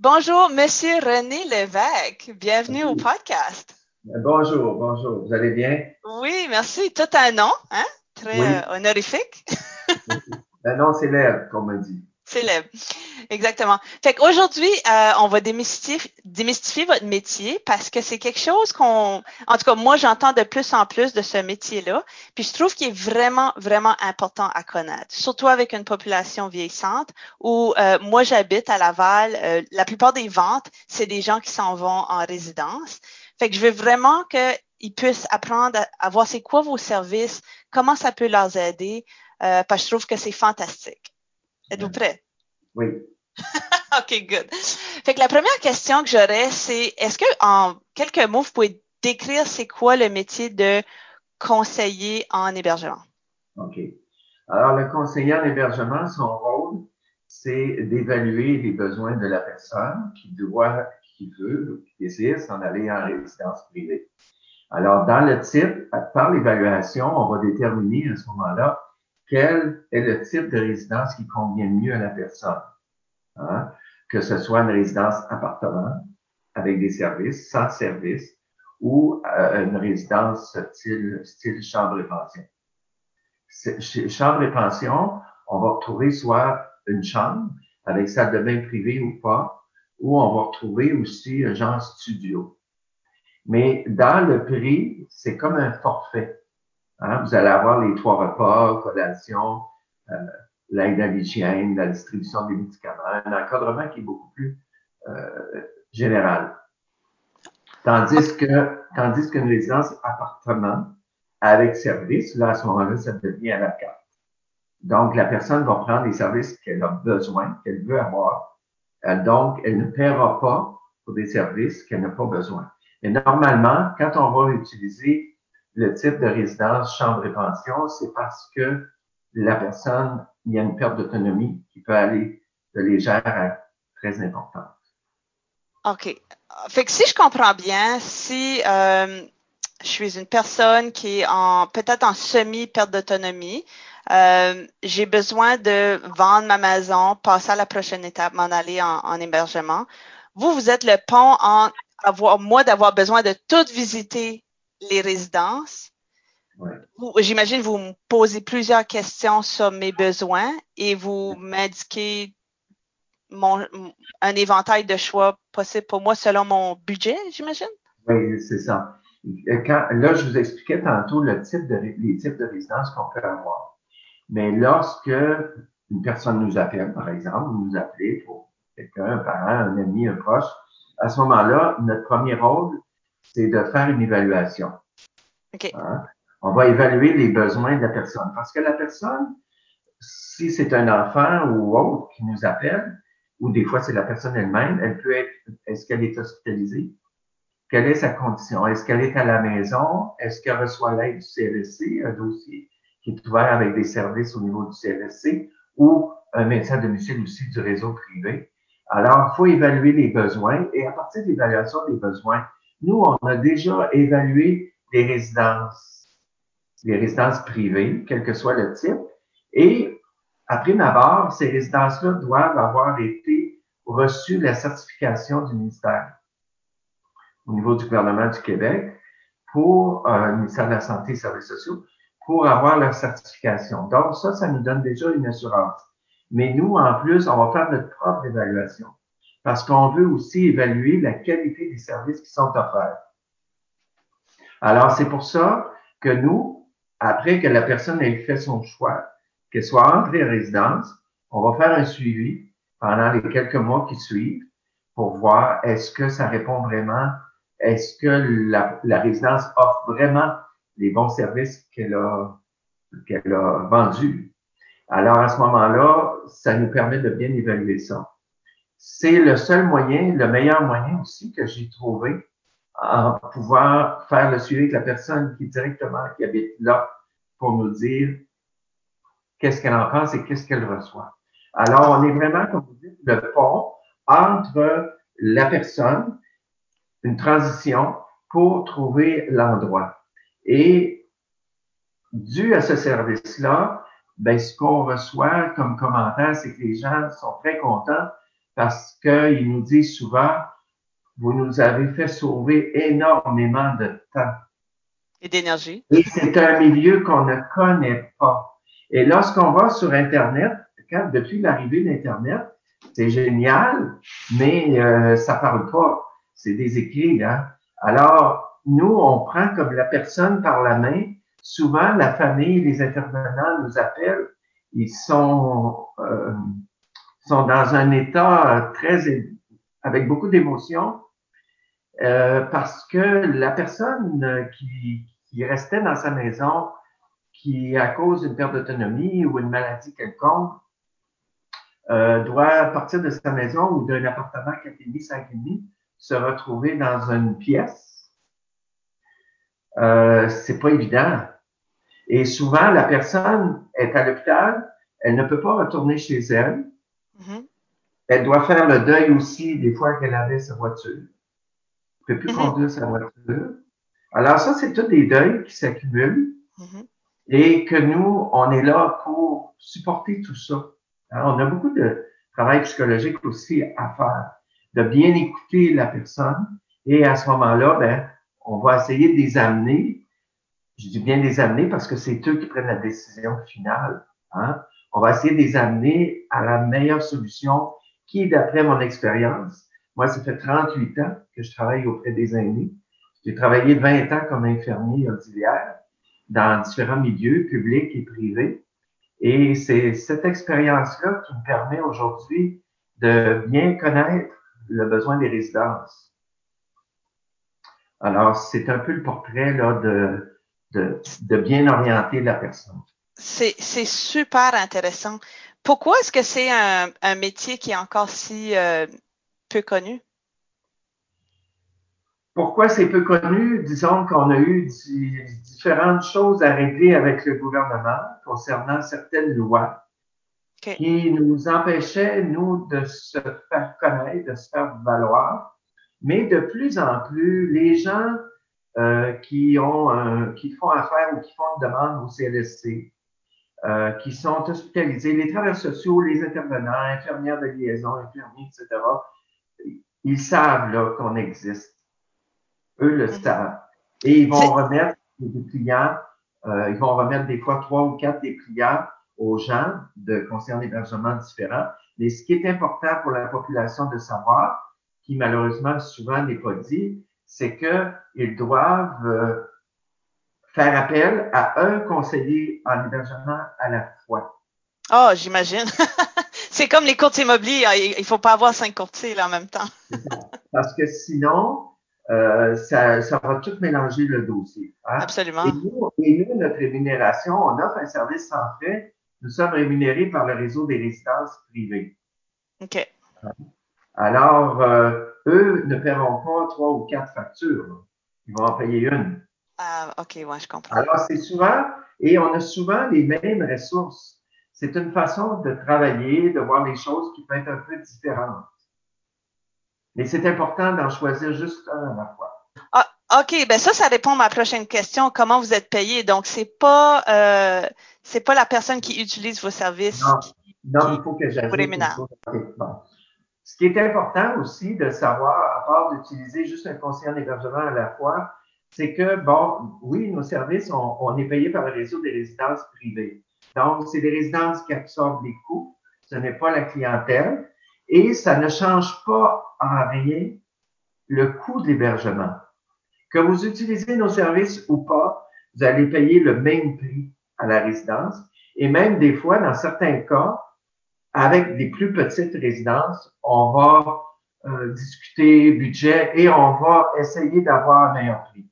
Bonjour, Monsieur René Lévesque. Bienvenue au podcast. Bonjour, bonjour. Vous allez bien? Oui, merci. Tout un nom, hein? Très euh, honorifique. un nom célèbre, comme on dit. Célèbre. Exactement. Fait qu'aujourd'hui, euh, on va démystifier, votre métier parce que c'est quelque chose qu'on, en tout cas, moi, j'entends de plus en plus de ce métier-là. Puis je trouve qu'il est vraiment, vraiment important à connaître, surtout avec une population vieillissante où euh, moi, j'habite à Laval. Euh, la plupart des ventes, c'est des gens qui s'en vont en résidence. Fait que je veux vraiment qu'ils puissent apprendre à, voir c'est quoi vos services, comment ça peut leur aider, parce que je trouve que c'est fantastique. Êtes-vous prêt? Oui. OK, good. Fait que la première question que j'aurais, c'est est-ce que en quelques mots, vous pouvez décrire c'est quoi le métier de conseiller en hébergement? OK. Alors, le conseiller en hébergement, son rôle, c'est d'évaluer les besoins de la personne qui doit, qui veut, qui désire s'en aller en résidence privée. Alors, dans le type, par l'évaluation, on va déterminer à ce moment-là quel est le type de résidence qui convient mieux à la personne? Hein? Que ce soit une résidence appartement avec des services, sans service, ou euh, une résidence style, style chambre et pension. Chambre et pension, on va retrouver soit une chambre avec salle de bain privée ou pas, ou on va retrouver aussi un genre studio. Mais dans le prix, c'est comme un forfait. Hein? Vous allez avoir les trois repas, collation, euh, l'aide à l'hygiène, la distribution des médicaments, un encadrement qui est beaucoup plus euh, général. Tandis que, tandis qu'une résidence appartement avec service, là, à ce moment-là, ça devient à la carte. Donc, la personne va prendre les services qu'elle a besoin, qu'elle veut avoir. Euh, donc, elle ne paiera pas pour des services qu'elle n'a pas besoin. Et normalement, quand on va utiliser le type de résidence chambre et pension, c'est parce que la personne, il y a une perte d'autonomie qui peut aller de légère à très importante. OK. Fait que si je comprends bien, si euh, je suis une personne qui est en peut-être en semi-perte d'autonomie, euh, j'ai besoin de vendre ma maison, passer à la prochaine étape, m'en aller en, en, hébergement. Vous, vous êtes le pont en avoir, moi, d'avoir besoin de tout visiter les résidences. Ouais. J'imagine vous me posez plusieurs questions sur mes besoins et vous m'indiquez mon, un éventail de choix possible pour moi selon mon budget, j'imagine? Oui, c'est ça. Quand, là, je vous expliquais tantôt le type de, les types de résidences qu'on peut avoir. Mais lorsque une personne nous appelle, par exemple, nous appelez pour quelqu'un, un parent, un ami, un proche, à ce moment-là, notre premier rôle, c'est de faire une évaluation. Hein? On va évaluer les besoins de la personne. Parce que la personne, si c'est un enfant ou autre qui nous appelle, ou des fois c'est la personne elle-même, elle peut être, est-ce qu'elle est hospitalisée? Quelle est sa condition? Est-ce qu'elle est à la maison? Est-ce qu'elle reçoit l'aide du CLSC, un dossier qui est ouvert avec des services au niveau du CLSC ou un médecin de domicile aussi du réseau privé? Alors, il faut évaluer les besoins et à partir de l'évaluation des besoins, nous, on a déjà évalué les résidences, les résidences privées, quel que soit le type, et après ma ces résidences-là doivent avoir été reçues la certification du ministère au niveau du gouvernement du Québec pour euh, le ministère de la Santé et des Services sociaux pour avoir leur certification. Donc, ça, ça nous donne déjà une assurance. Mais nous, en plus, on va faire notre propre évaluation parce qu'on veut aussi évaluer la qualité des services qui sont offerts. Alors, c'est pour ça que nous, après que la personne ait fait son choix, qu'elle soit entrée en résidence, on va faire un suivi pendant les quelques mois qui suivent pour voir est-ce que ça répond vraiment, est-ce que la, résidence offre vraiment les bons services qu'elle a vendus. Alors, à ce moment-là, ça nous permet de bien évaluer ça c'est le seul moyen, le meilleur moyen aussi que j'ai trouvé à pouvoir faire le suivi avec la personne qui directement qui habite là pour nous dire qu'est-ce qu'elle en pense et qu'est-ce qu'elle reçoit. Alors, on est vraiment, comme vous dites, le pont entre la personne, une transition pour trouver l'endroit. Et dû à ce service-là, ben, ce qu'on reçoit comme commentaire, c'est que les gens sont très contents parce qu'ils nous disent souvent, vous nous avez fait sauver énormément de temps. Et d'énergie. Et c'est un milieu qu'on ne connaît pas. Et lorsqu'on va sur Internet, quand, depuis l'arrivée d'Internet, c'est génial, mais euh, ça parle pas. C'est des écrits, hein. Alors, nous, on prend comme la personne par la main. Souvent, la famille, les intervenants nous appellent. Ils sont, euh, sont dans un état très, avec beaucoup d'émotions, euh, parce que la personne qui, qui restait dans sa maison, qui, à cause d'une perte d'autonomie ou une maladie quelconque, euh, doit partir de sa maison ou d'un appartement 4,5, 5,5, se retrouver dans une pièce. Euh, c'est pas évident. Et souvent, la personne est à l'hôpital, elle ne peut pas retourner chez elle. Mm-hmm. Elle doit faire le deuil aussi des fois qu'elle avait sa voiture. Elle ne peut plus mm-hmm. conduire sa voiture. Alors ça, c'est tous des deuils qui s'accumulent mm-hmm. et que nous, on est là pour supporter tout ça. Alors, on a beaucoup de travail psychologique aussi à faire, de bien écouter la personne et à ce moment-là, ben, on va essayer de les amener. Je dis bien les amener parce que c'est eux qui prennent la décision finale. Hein? On va essayer de les amener à la meilleure solution qui, d'après mon expérience, moi, ça fait 38 ans que je travaille auprès des aînés. J'ai travaillé 20 ans comme infirmier auxiliaire dans différents milieux publics et privés. Et c'est cette expérience-là qui me permet aujourd'hui de bien connaître le besoin des résidences. Alors, c'est un peu le portrait là, de, de, de bien orienter la personne. C'est super intéressant. Pourquoi est-ce que c'est un, un, métier qui est encore si euh, peu connu? Pourquoi c'est peu connu? Disons qu'on a eu différentes choses à régler avec le gouvernement concernant certaines lois qui nous empêchaient, nous, de se faire connaître, de se faire valoir. Mais de plus en plus, les gens euh, qui ont qui font affaire ou qui font une demande au CLSC, euh, qui sont hospitalisés, les travailleurs sociaux, les intervenants, infirmières de liaison, infirmiers, etc., ils savent qu'on existe. Eux le mhm. savent. Et ils vont remettre des clients, euh, ils vont remettre des fois trois ou quatre des clients aux gens de conseillers d'hébergement différents. Mais ce qui est important pour la population de savoir, qui malheureusement souvent n'est pas dit, c'est qu'ils doivent euh, faire appel à un conseiller en hébergement à la fois. Oh, j'imagine. c'est comme les courtiers immobiliers. Il faut pas avoir cinq courtiers là, en même temps. Parce que sinon, euh, ça, ça, va tout mélanger le dossier. Hein? Absolument. Et nous, et nous, notre rémunération, on offre un service sans frais. Nous sommes rémunérés par le réseau des résidences privées. OK. Alors, euh, eux ne paieront pas trois ou quatre factures. Ils vont en payer une. Ah, OK, ouais, je comprends. Alors, c'est souvent, et on a souvent les mêmes ressources. C'est une façon de travailler, de voir les choses qui peut être un peu différentes. Mais c'est important d'en choisir juste un à la fois. Ah, OK, ben ça, ça répond à ma prochaine question. Comment vous êtes payé? Donc, c'est pas euh, c'est pas la personne qui utilise vos services. Non, non il faut que j'ajoute. Ce qui est important aussi de savoir, à part d'utiliser juste un conseiller en hébergement à la fois, c'est que, bon, oui, nos services, on, on, est payé par le réseau des résidences privées. Donc, c'est des résidences qui absorbent les coûts. Ce n'est pas la clientèle et ça ne change pas en rien le coût de l'hébergement. Que vous utilisez nos services ou pas, vous allez payer le même prix à la résidence et même des fois, dans certains cas, avec des plus petites résidences, on va euh, discuter budget et on va essayer d'avoir un meilleur prix.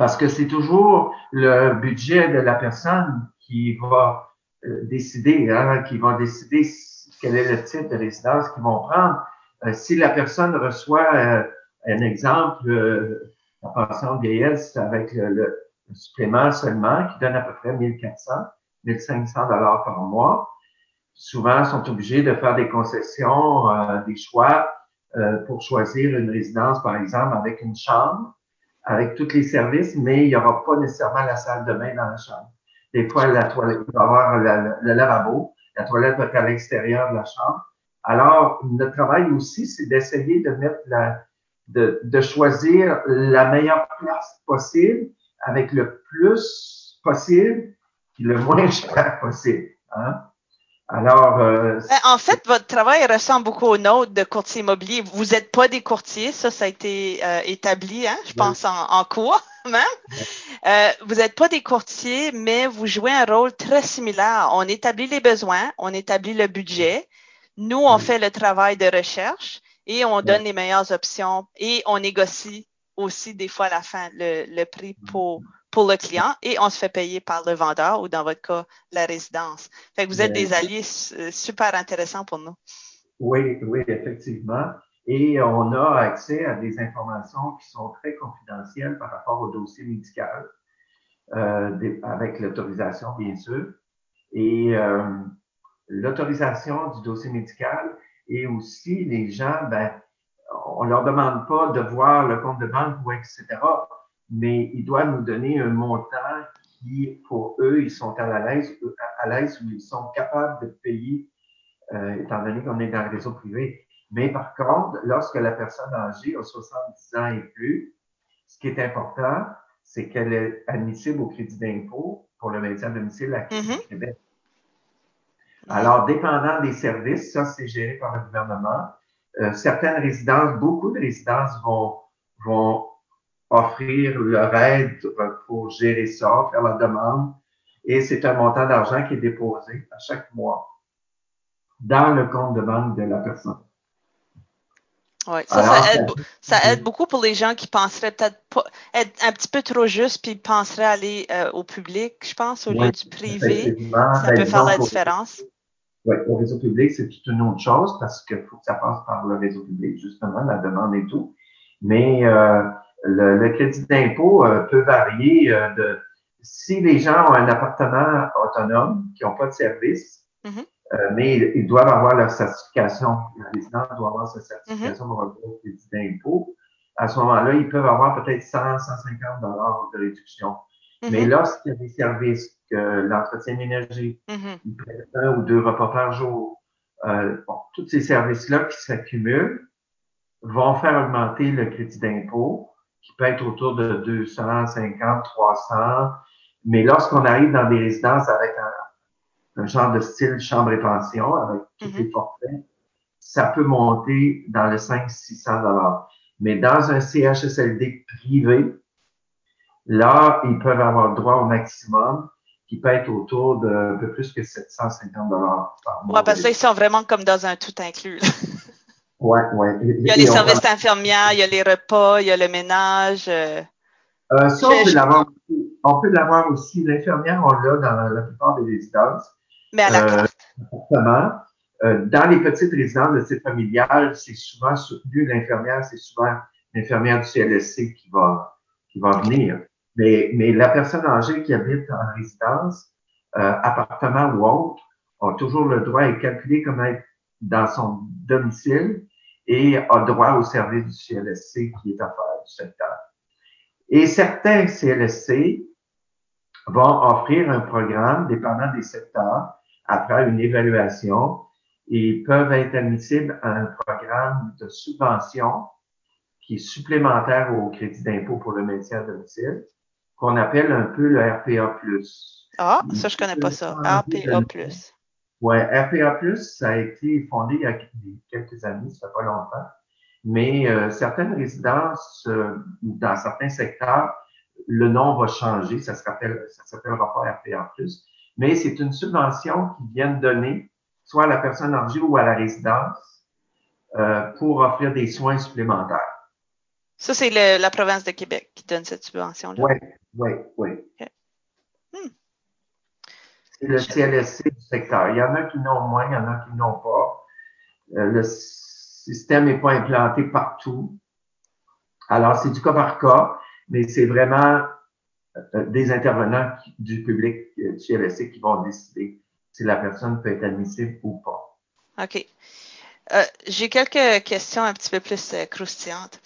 Parce que c'est toujours le budget de la personne qui va euh, décider, hein, qui va décider quel est le type de résidence qu'ils vont prendre. Euh, si la personne reçoit euh, un exemple, la pension vieillesse avec le, le, supplément seulement, qui donne à peu près 1400, 1500 dollars par mois, souvent sont obligés de faire des concessions, des choix pour choisir une résidence, par exemple, avec une chambre, avec tous les services, mais il n'y aura pas nécessairement la salle de bain dans la chambre. Des fois, la toilette, il va avoir le lavabo, la toilette va être à l'extérieur de la chambre. Alors, notre travail aussi, c'est d'essayer de mettre la, de, de choisir la meilleure place possible avec le plus possible et le moins cher possible. Hein? Alors, euh, ben, en fait, votre travail ressemble beaucoup au nôtre de courtier immobilier. Vous n'êtes pas des courtiers, ça, ça a été euh, établi, hein, je pense, en, en cours même. Euh, vous n'êtes pas des courtiers, mais vous jouez un rôle très similaire. On établit les besoins, on établit le budget. Nous, on fait le travail de recherche et on donne les meilleures options et on négocie aussi des fois à la fin le, le prix pour pour le client et on se fait payer par le vendeur ou dans votre cas, la résidence. Fait que vous êtes des alliés euh, super intéressants pour nous. Oui, oui, effectivement. Et on a accès à des informations qui sont très confidentielles par rapport au dossier médical, euh, avec l'autorisation, bien sûr. Et euh, l'autorisation du dossier médical et aussi les gens, ben, on leur demande pas de voir le compte de banque ou etc mais ils doivent nous donner un montant qui, pour eux, ils sont à l'aise, à l'aise où ils sont capables de payer, euh, étant donné qu'on est dans le réseau privé. Mais par contre, lorsque la personne âgée a 70 ans et plus, ce qui est important, c'est qu'elle est admissible au crédit d'impôt pour le maintien à domicile à mm-hmm. Québec. Alors, dépendant des services, ça, c'est géré par le gouvernement. Euh, certaines résidences, beaucoup de résidences vont, vont offrir leur aide pour gérer ça, faire la demande. Et c'est un montant d'argent qui est déposé à chaque mois dans le compte de banque de la personne. Oui, ça, ça, aide, ça, aide, beaucoup pour les gens qui penseraient peut-être être un petit peu trop juste puis penseraient aller euh, au public, je pense, au lieu du privé. Ça peut ben, faire la différence. Oui, au réseau public, c'est toute une autre chose parce qu'il faut que ça passe par le réseau public, justement, la demande et tout. Mais euh, le, crédit d'impôt euh, peut varier euh, de si les gens ont un appartement autonome qui n'ont pas de service, mm-hmm. euh, mais ils, doivent avoir leur certification. Le résident doit avoir sa certification pour avoir le crédit d'impôt. À ce moment-là, ils peuvent avoir peut-être 100, 150 dollars de réduction. Mm-hmm. Mais lorsqu'il y a des services que l'entretien d'énergie, mm-hmm. un ou deux repas par jour, euh, bon, tous ces services-là qui s'accumulent vont faire augmenter le crédit d'impôt qui peut être autour de 250, 300. Mais lorsqu'on arrive dans des résidences avec un, genre de style chambre et pension, avec tous mm-hmm. les forfaits, ça peut monter dans le 500-600 dollars. Mais dans un CHSLD privé, là, ils peuvent avoir droit au maximum qui peut être autour de un peu plus que 750 dollars par mois. Ouais, parce que là, ils sont vraiment comme dans un tout inclus. Ouais, ouais. Il y a les services infirmières, il y a les repas, il y a le ménage. Euh, euh ça, on peut l'avoir aussi. On peut l'avoir aussi. L'infirmière, on l'a dans la plupart des résidences. Mais à la euh, carte. Euh, dans les petites résidences de type familial, c'est souvent soutenu. L'infirmière, c'est souvent l'infirmière du CLSC qui va, qui va venir. Mais, mais la personne âgée qui habite en résidence, euh, appartement ou autre, a toujours le droit à calculer comme être dans son domicile et a droit au service du CLSC qui est offert du secteur. Et certains CLSC vont offrir un programme dépendant des secteurs après une évaluation et peuvent être admissibles à un programme de subvention qui est supplémentaire au crédit d'impôt pour le maintien à domicile, qu'on appelle un peu le RPA+. Ah, ça, je connais pas ça. RPA+. Ouais, RPA+, ça a été fondé il y a quelques années, ça fait pas longtemps. Mais euh, certaines résidences euh, dans certains secteurs, le nom va changer, ça s'appelle ça s'appellera pas RPA+. Mais c'est une subvention qui vient donner soit à la personne âgée ou à la résidence euh, pour offrir des soins supplémentaires. Ça, c'est la province de Québec qui donne cette subvention-là. Oui, oui, oui. C'est le CLSC du secteur. Il y en a qui n'ont moins, il y en a qui n'ont pas. Euh, le système n'est pas implanté partout. Alors, c'est du cas par cas, mais c'est vraiment euh, des intervenants du public euh, du CLSC qui vont décider si la personne peut être admissible ou pas. OK. J'ai quelques questions un petit peu plus croustillantes.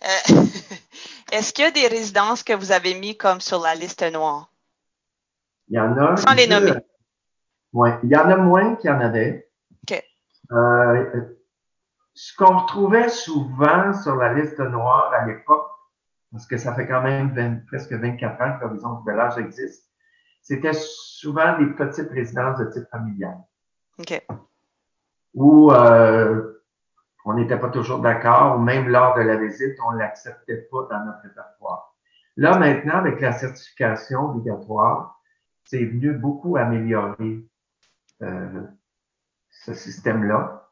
Est-ce qu'il y a des résidences que vous avez mis comme sur la liste noire? Il y en a. Sans les nommer. Oui, il y en a moins qu'il y en avait. OK. Euh, ce qu'on retrouvait souvent sur la liste noire à l'époque, parce que ça fait quand même presque 24 ans que l'horizon de l'âge existe, c'était souvent des petites résidences de type familial. OK. Où euh, on n'était pas toujours d'accord, ou même lors de la visite, on ne l'acceptait pas dans notre répertoire. Là, maintenant, avec la certification obligatoire, c'est venu beaucoup améliorer euh, ce système-là.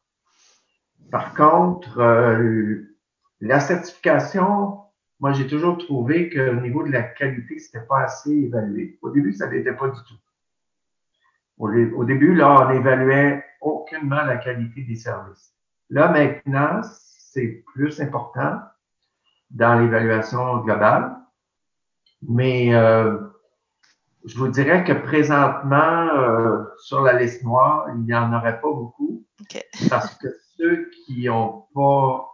Par contre, euh, la certification, moi, j'ai toujours trouvé qu'au niveau de la qualité, c'était pas assez évalué. Au début, ça n'était pas du tout. Au, début, là, on évaluait aucunement la qualité des services. Là, maintenant, c'est plus important dans l'évaluation globale. Mais euh, je vous dirais que présentement, euh, sur la liste noire, il n'y en aurait pas beaucoup. parce que ceux qui n'ont pas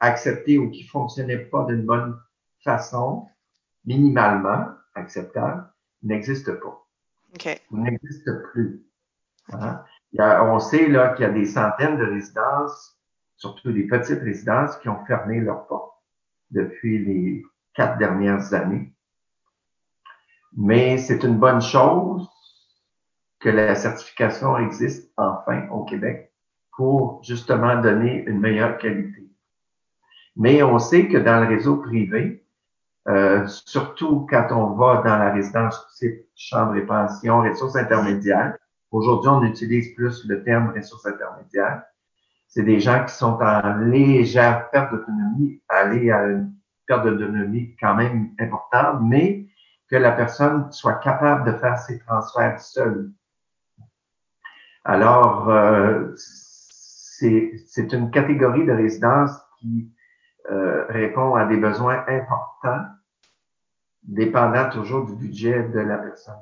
accepté ou qui ne fonctionnaient pas d'une bonne façon, minimalement acceptable, n'existent pas. Okay. N'existent plus. Hein? on sait là qu'il y a des centaines de résidences, surtout des petites résidences, qui ont fermé leurs portes depuis les quatre dernières années. Mais c'est une bonne chose que la certification existe enfin au Québec pour justement donner une meilleure qualité. Mais on sait que dans le réseau privé, euh, surtout quand on va dans la résidence type chambre et pension, ressources intermédiaires, aujourd'hui on utilise plus le terme ressources intermédiaires, c'est des gens qui sont en légère perte d'autonomie, aller à une perte d'autonomie quand même importante, mais que la personne soit capable de faire ses transferts seule. Alors, euh, c'est une catégorie de résidence qui euh, répond à des besoins importants, dépendant toujours du budget de la personne.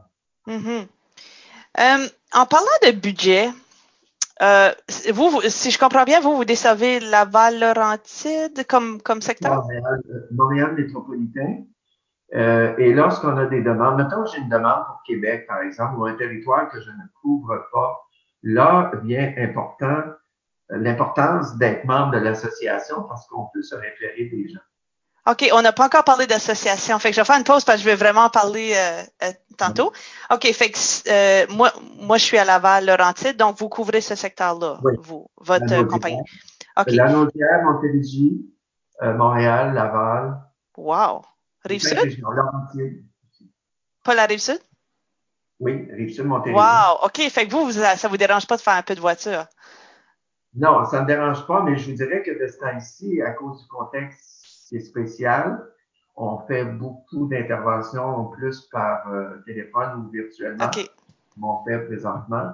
Mm-hmm. Euh, en parlant de budget, euh, vous, si je comprends bien, vous, vous desservez Laval-Laurentide comme, comme secteur? Montréal, Montréal métropolitain. Euh, et lorsqu'on a des demandes, mettons j'ai une demande pour Québec, par exemple, ou un territoire que je ne couvre pas, là vient important l'importance d'être membre de l'association parce qu'on peut se référer des gens. OK, on n'a pas encore parlé d'association. Fait que je vais faire une pause parce que je vais vraiment parler euh, euh, tantôt. OK, fait que euh, moi, moi, je suis à Laval, Laurentide, donc vous couvrez ce secteur-là, vous, votre compagnie. OK. La Naudière, Montérégie, Montréal, Laval. Wow. Rive-Sud? Pas la Rive-Sud? Oui, Rive-Sud, Montérégie. Wow, OK, fait que vous, vous, ça vous dérange pas de faire un peu de voiture? Non, ça ne me dérange pas, mais je vous dirais que de ce temps-ci, à cause du contexte qui est spécial, on fait beaucoup d'interventions plus par euh, téléphone ou virtuellement. Okay. On fait présentement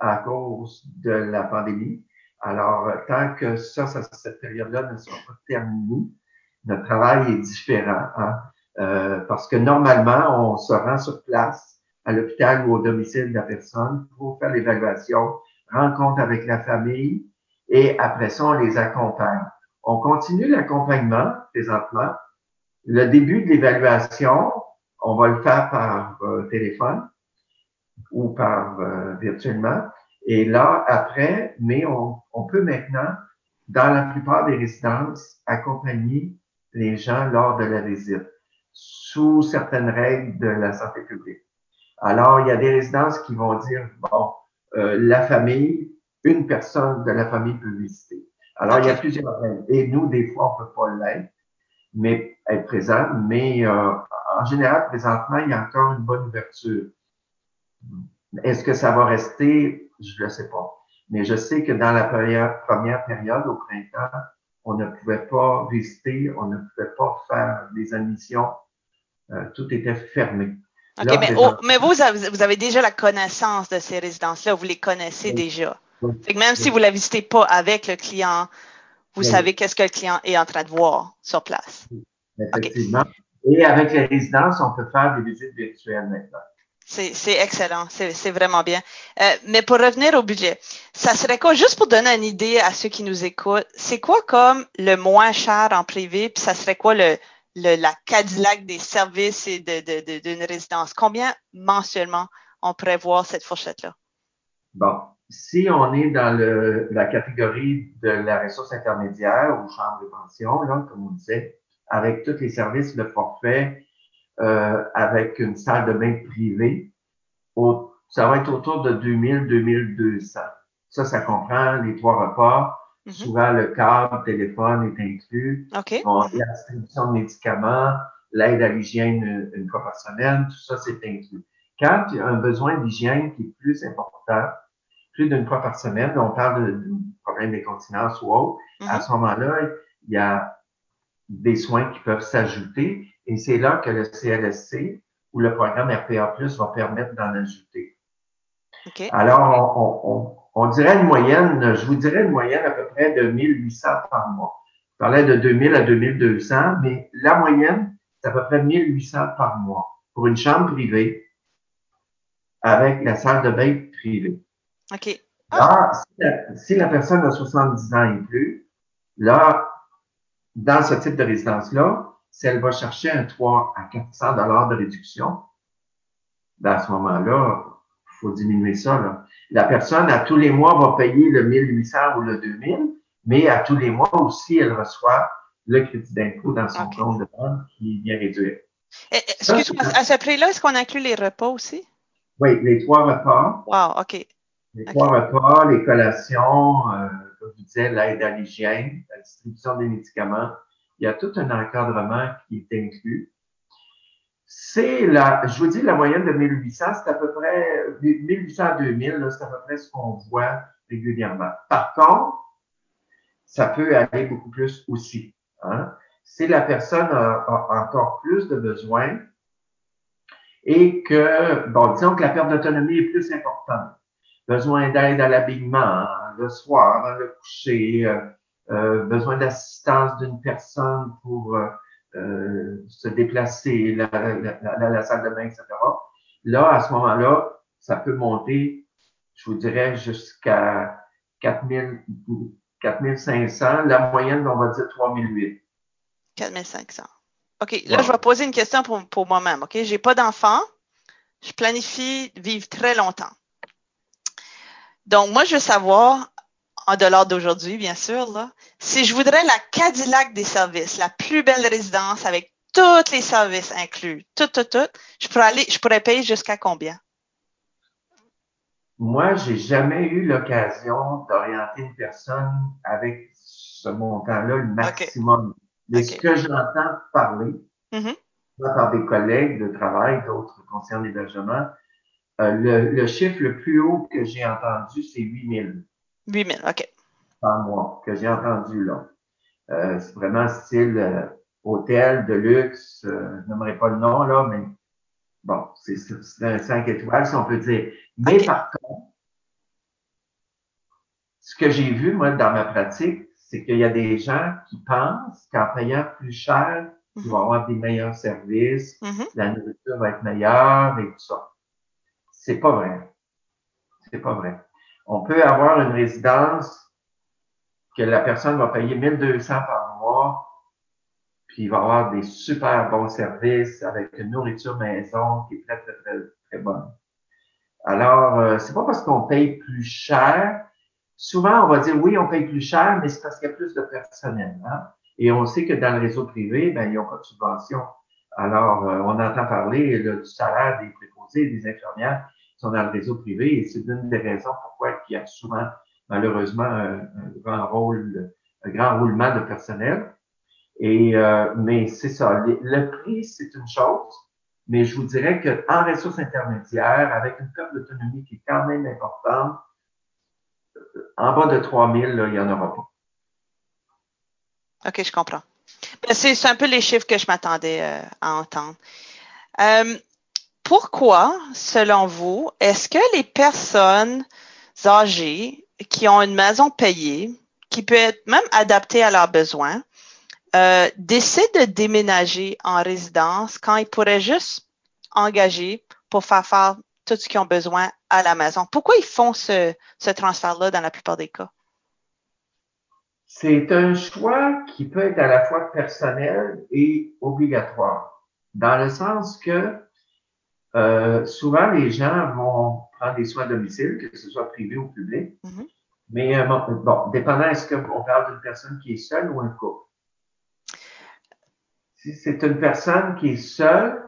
à cause de la pandémie. Alors, tant que ça, ça cette période-là ne sera pas terminée, notre travail est différent. Hein? Euh, parce que normalement, on se rend sur place à l'hôpital ou au domicile de la personne pour faire l'évaluation, rencontre avec la famille, et après ça, on les accompagne. On continue l'accompagnement présentement. Le début de l'évaluation, on va le faire par euh, téléphone ou par euh, virtuellement. Et là, après, mais on, on, peut maintenant, dans la plupart des résidences, accompagner les gens lors de la visite sous certaines règles de la santé publique. Alors, il y a des résidences qui vont dire, bon, euh, la famille une personne de la famille peut visiter. Alors, il y a plusieurs règles. Et nous, des fois, on peut pas l'être, mais être présent. Mais euh, en général, présentement, il y a encore une bonne ouverture. Est-ce que ça va rester? Je ne sais pas. Mais je sais que dans la première, période, au printemps, on ne pouvait pas visiter, on ne pouvait pas faire des admissions. Euh, tout était fermé. OK, mais, mais, vous, vous avez déjà la connaissance de ces résidences-là, vous les connaissez déjà même si vous ne la visitez pas avec le client, vous savez qu'est-ce que le client est en train de voir sur place. Effectivement. Et avec les résidences, on peut faire des visites virtuelles maintenant. C'est excellent, c'est vraiment bien. Euh, mais pour revenir au budget, ça serait quoi, juste pour donner une idée à ceux qui nous écoutent, c'est quoi comme le moins cher en privé, puis ça serait quoi le, la Cadillac des services et d'une de, résidence? Combien mensuellement on pourrait voir cette fourchette-là? Bon, si on est dans la catégorie de la ressource intermédiaire ou chambre de pension, là, comme on disait, avec tous les services, le forfait, euh, avec une salle de bain privée, au, ça va être autour de 2000, 2200. Ça, ça comprend les trois repas. Mm-hmm. Souvent, le câble, téléphone est inclus. Okay. la distribution de médicaments, l'aide à l'hygiène une, fois par semaine, tout ça, c'est inclus. Quand il y a un besoin d'hygiène qui est plus important, plus d'une fois par semaine, on parle de, problème d'incontinence ou autre, à mm-hmm. ce moment-là, il y a des soins qui peuvent s'ajouter et c'est là que le CLSC ou le programme RPA+, va permettre d'en ajouter. Okay. Alors, on, on, on, dirait une moyenne, je vous dirais une moyenne à peu près de 1800 par mois. Je parlais de 2000 à 2200, mais la moyenne, c'est à peu près 1800 par mois pour une chambre privée avec la salle de bain privée. OK. Là, si la, personne a 70 ans et plus, là, dans ce type de résidence-là, si elle va chercher un 3 à 400 dollars de réduction, ben à ce moment-là, il faut diminuer ça. Là. La personne, à tous les mois, va payer le 1800 ou le 2000, mais à tous les mois aussi, elle reçoit le crédit d'impôt dans son compte de banque qui vient réduire. Eh, eh, excuse-moi, à ce prix-là, est-ce qu'on inclut les repas aussi? Oui, les trois repas. Wow, OK. Les trois repas, les collations, euh, comme je disais, l'aide à l'hygiène, la distribution des médicaments. Il y a tout un encadrement qui est inclus. C'est la, je vous dis, la moyenne de 1800, c'est à peu près, 1800 à 2000, c'est à peu près ce qu'on voit régulièrement. Par contre, ça peut aller beaucoup plus aussi. Hein? Si la personne a, encore plus de besoins et que, bon, disons que la perte d'autonomie est plus importante, besoin d'aide à l'habillement le soir, le coucher, euh besoin d'assistance d'une personne pour euh, euh, se déplacer, la, la, la, salle de bain, etc. Là, à ce moment-là, ça peut monter, je vous dirais, jusqu'à 4000, 4500. La moyenne, on va dire 3008. 4500. OK. Là, je vais poser une question pour, pour moi-même. OK? J'ai pas d'enfant. Je planifie vivre très longtemps. Donc, moi, je veux savoir, en dollars d'aujourd'hui, bien sûr, là, si je voudrais la Cadillac des services, la plus belle résidence avec tous les services inclus, tout, tout, tout, je pourrais aller, je pourrais payer jusqu'à combien? Moi, j'ai jamais eu l'occasion d'orienter une personne avec ce montant-là, le maximum. Mais ce que j'entends parler, mm-hmm. par des collègues de travail, d'autres concernant l'hébergement, euh, le, le, chiffre le plus haut que j'ai entendu, c'est 8 000. 8 000, OK. Par mois, que j'ai entendu là. Euh, c'est vraiment style euh, hôtel de luxe, euh, je n'aimerais pas le nom là, mais bon, c'est un 5 étoiles, si on peut dire. Mais par contre, ce que j'ai vu, moi, dans ma pratique, c'est qu'il y a des gens qui pensent qu'en payant plus cher, ils vont mm-hmm. avoir des meilleurs services, mm-hmm. la nourriture va être meilleure et tout ça. C'est pas vrai. C'est pas vrai. On peut avoir une résidence que la personne va payer 1200 par mois, puis il va avoir des super bons services avec une nourriture maison qui est très, très, très, très bonne. Alors, euh, c'est pas parce qu'on paye plus cher. Souvent, on va dire oui, on paye plus cher, mais c'est parce qu'il y a plus de personnel. Hein? Et on sait que dans le réseau privé, ben, ils n'ont pas de subvention. Alors, euh, on entend parler du salaire des préposés, des infirmières sont dans le réseau privé et c'est une des raisons pourquoi il y a souvent, malheureusement, un, grand rôle, un grand roulement de personnel. Et euh, mais c'est ça. Le, prix, c'est une chose, mais je vous dirais qu'en ressources intermédiaires, avec une perte d'autonomie qui est quand même importante, en bas de 3000, là, il n'y en aura pas. OK, je comprends. Ben, c'est un peu les chiffres que je m'attendais euh, à entendre. Euh, pourquoi, selon vous, est-ce que les personnes âgées qui ont une maison payée, qui peut être même adaptée à leurs besoins, euh, décident de déménager en résidence quand ils pourraient juste engager pour faire faire tout ce qu'ils ont besoin à la maison? Pourquoi ils font ce, ce transfert-là dans la plupart des cas? C'est un choix qui peut être à la fois personnel et obligatoire, dans le sens que euh, souvent les gens vont prendre des soins à domicile, que ce soit privé ou public. Mhm. Mais euh, bon, dépendant, est-ce qu'on parle d'une personne qui est seule ou un couple? Si c'est une personne qui est seule,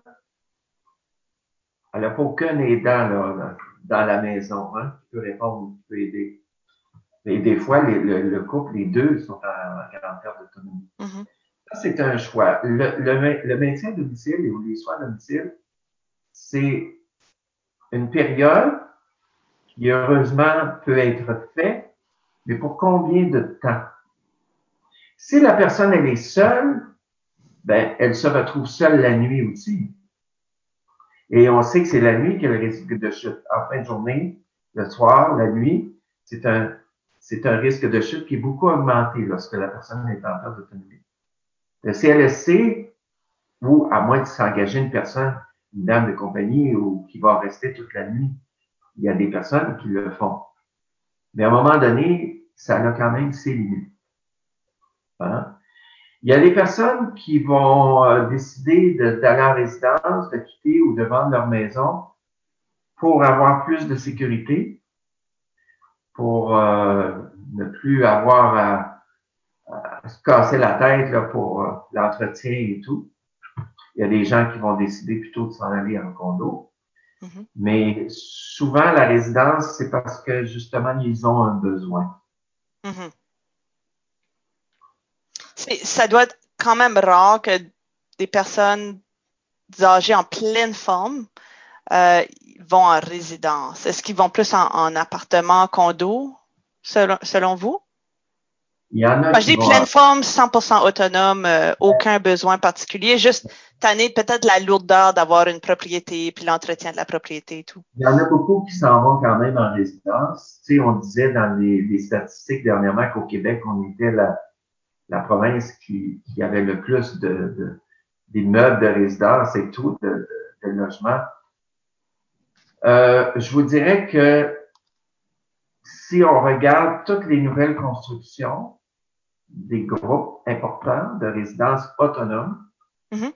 elle n'a pas aucun aidant là, dans la maison hein, qui peut répondre, qui peut aider. Et des fois, le, couple, les deux sont en, grande perte d'autonomie. Mhm. Ça, c'est un choix. Le, le, maintien à domicile ou les soins à domicile, c'est une période qui, heureusement, peut être faite, mais pour combien de temps? Si la personne, elle est seule, ben, elle se retrouve seule la nuit aussi. Et on sait que c'est la nuit qu'elle risque de chute. En fin de journée, le soir, la nuit, c'est un, c'est un risque de chute qui est beaucoup augmenté lorsque la personne est en perte d'autonomie. Le CLSC, ou à moins de s'engager une personne, une dame de compagnie ou qui va rester toute la nuit, il y a des personnes qui le font. Mais à un moment donné, ça a quand même ses limites. Hein? Il y a des personnes qui vont euh, décider d'aller en résidence, de quitter ou de vendre leur maison pour avoir plus de sécurité, pour euh, ne plus avoir à, se casser la tête pour euh, l'entretien et tout. Il y a des gens qui vont décider plutôt de s'en aller en condo. Mm-hmm. Mais souvent, la résidence, c'est parce que justement, ils ont un besoin. Mm-hmm. Ça doit être quand même rare que des personnes âgées en pleine forme euh, vont en résidence? Est-ce qu'ils vont plus en, appartement, condo, selon, vous? Il y en a je dis pleine forme, 100% autonome, euh, aucun besoin particulier, juste tanner peut-être la lourdeur d'avoir une propriété, puis l'entretien de la propriété et tout. Il y en a beaucoup qui s'en vont quand même en résidence. Tu sais, on disait dans les, statistiques dernièrement qu'au Québec, on était la, la province qui, qui avait le plus de, d'immeubles de résidence et tout, de, de, de logements. Euh, je vous dirais que si on regarde toutes les nouvelles constructions des groupes importants de résidences autonomes, mm-hmm.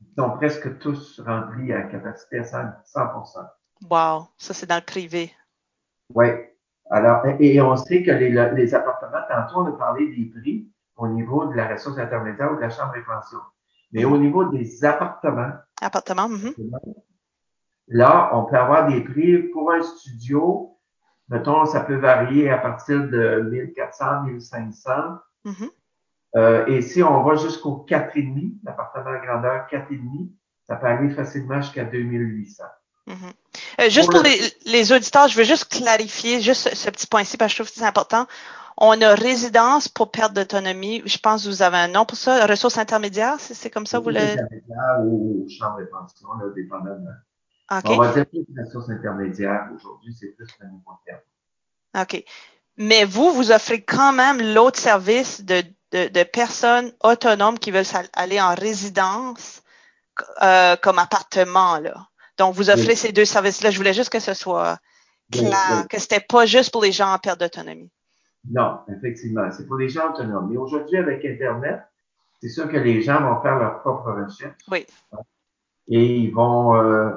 ils sont presque tous remplis à capacité à 100% Wow, ça c'est dans le privé. Oui. Alors, et on sait que les, les appartements, tantôt on a parlé des prix au niveau de la ressource intermédiaire ou de la chambre et pension. Mais au niveau des appartements, appartements, mm-hmm. Là, on peut avoir des prix pour un studio. Mettons, ça peut varier à partir de 1400, 1500. Mm-hmm. euh, et si on va jusqu'au 4,5, l'appartement à grandeur 4,5, ça peut aller facilement jusqu'à 2800. Mm-hmm. euh, juste pour, les, les, auditeurs, je veux juste clarifier juste ce, petit point-ci parce que je trouve que c'est important. On a résidence pour perte d'autonomie. Je pense que vous avez un nom pour ça. Ressources intermédiaires, c'est comme ça, vous le. Intermédiaire ou chambre de pension, là, dépendamment. On va dire plus la source intermédiaire aujourd'hui, c'est plus le niveau terme. OK. Mais vous, vous offrez quand même l'autre service de, de, de, personnes autonomes qui veulent aller en résidence euh, comme appartement, là. Donc, vous offrez ces deux services-là. Je voulais juste que ce soit clair, que c'était pas juste pour les gens en perte d'autonomie. Non, effectivement, c'est pour les gens autonomes. Mais aujourd'hui, avec Internet, c'est sûr que les gens vont faire leur propre recherche. Oui. Et ils vont, euh,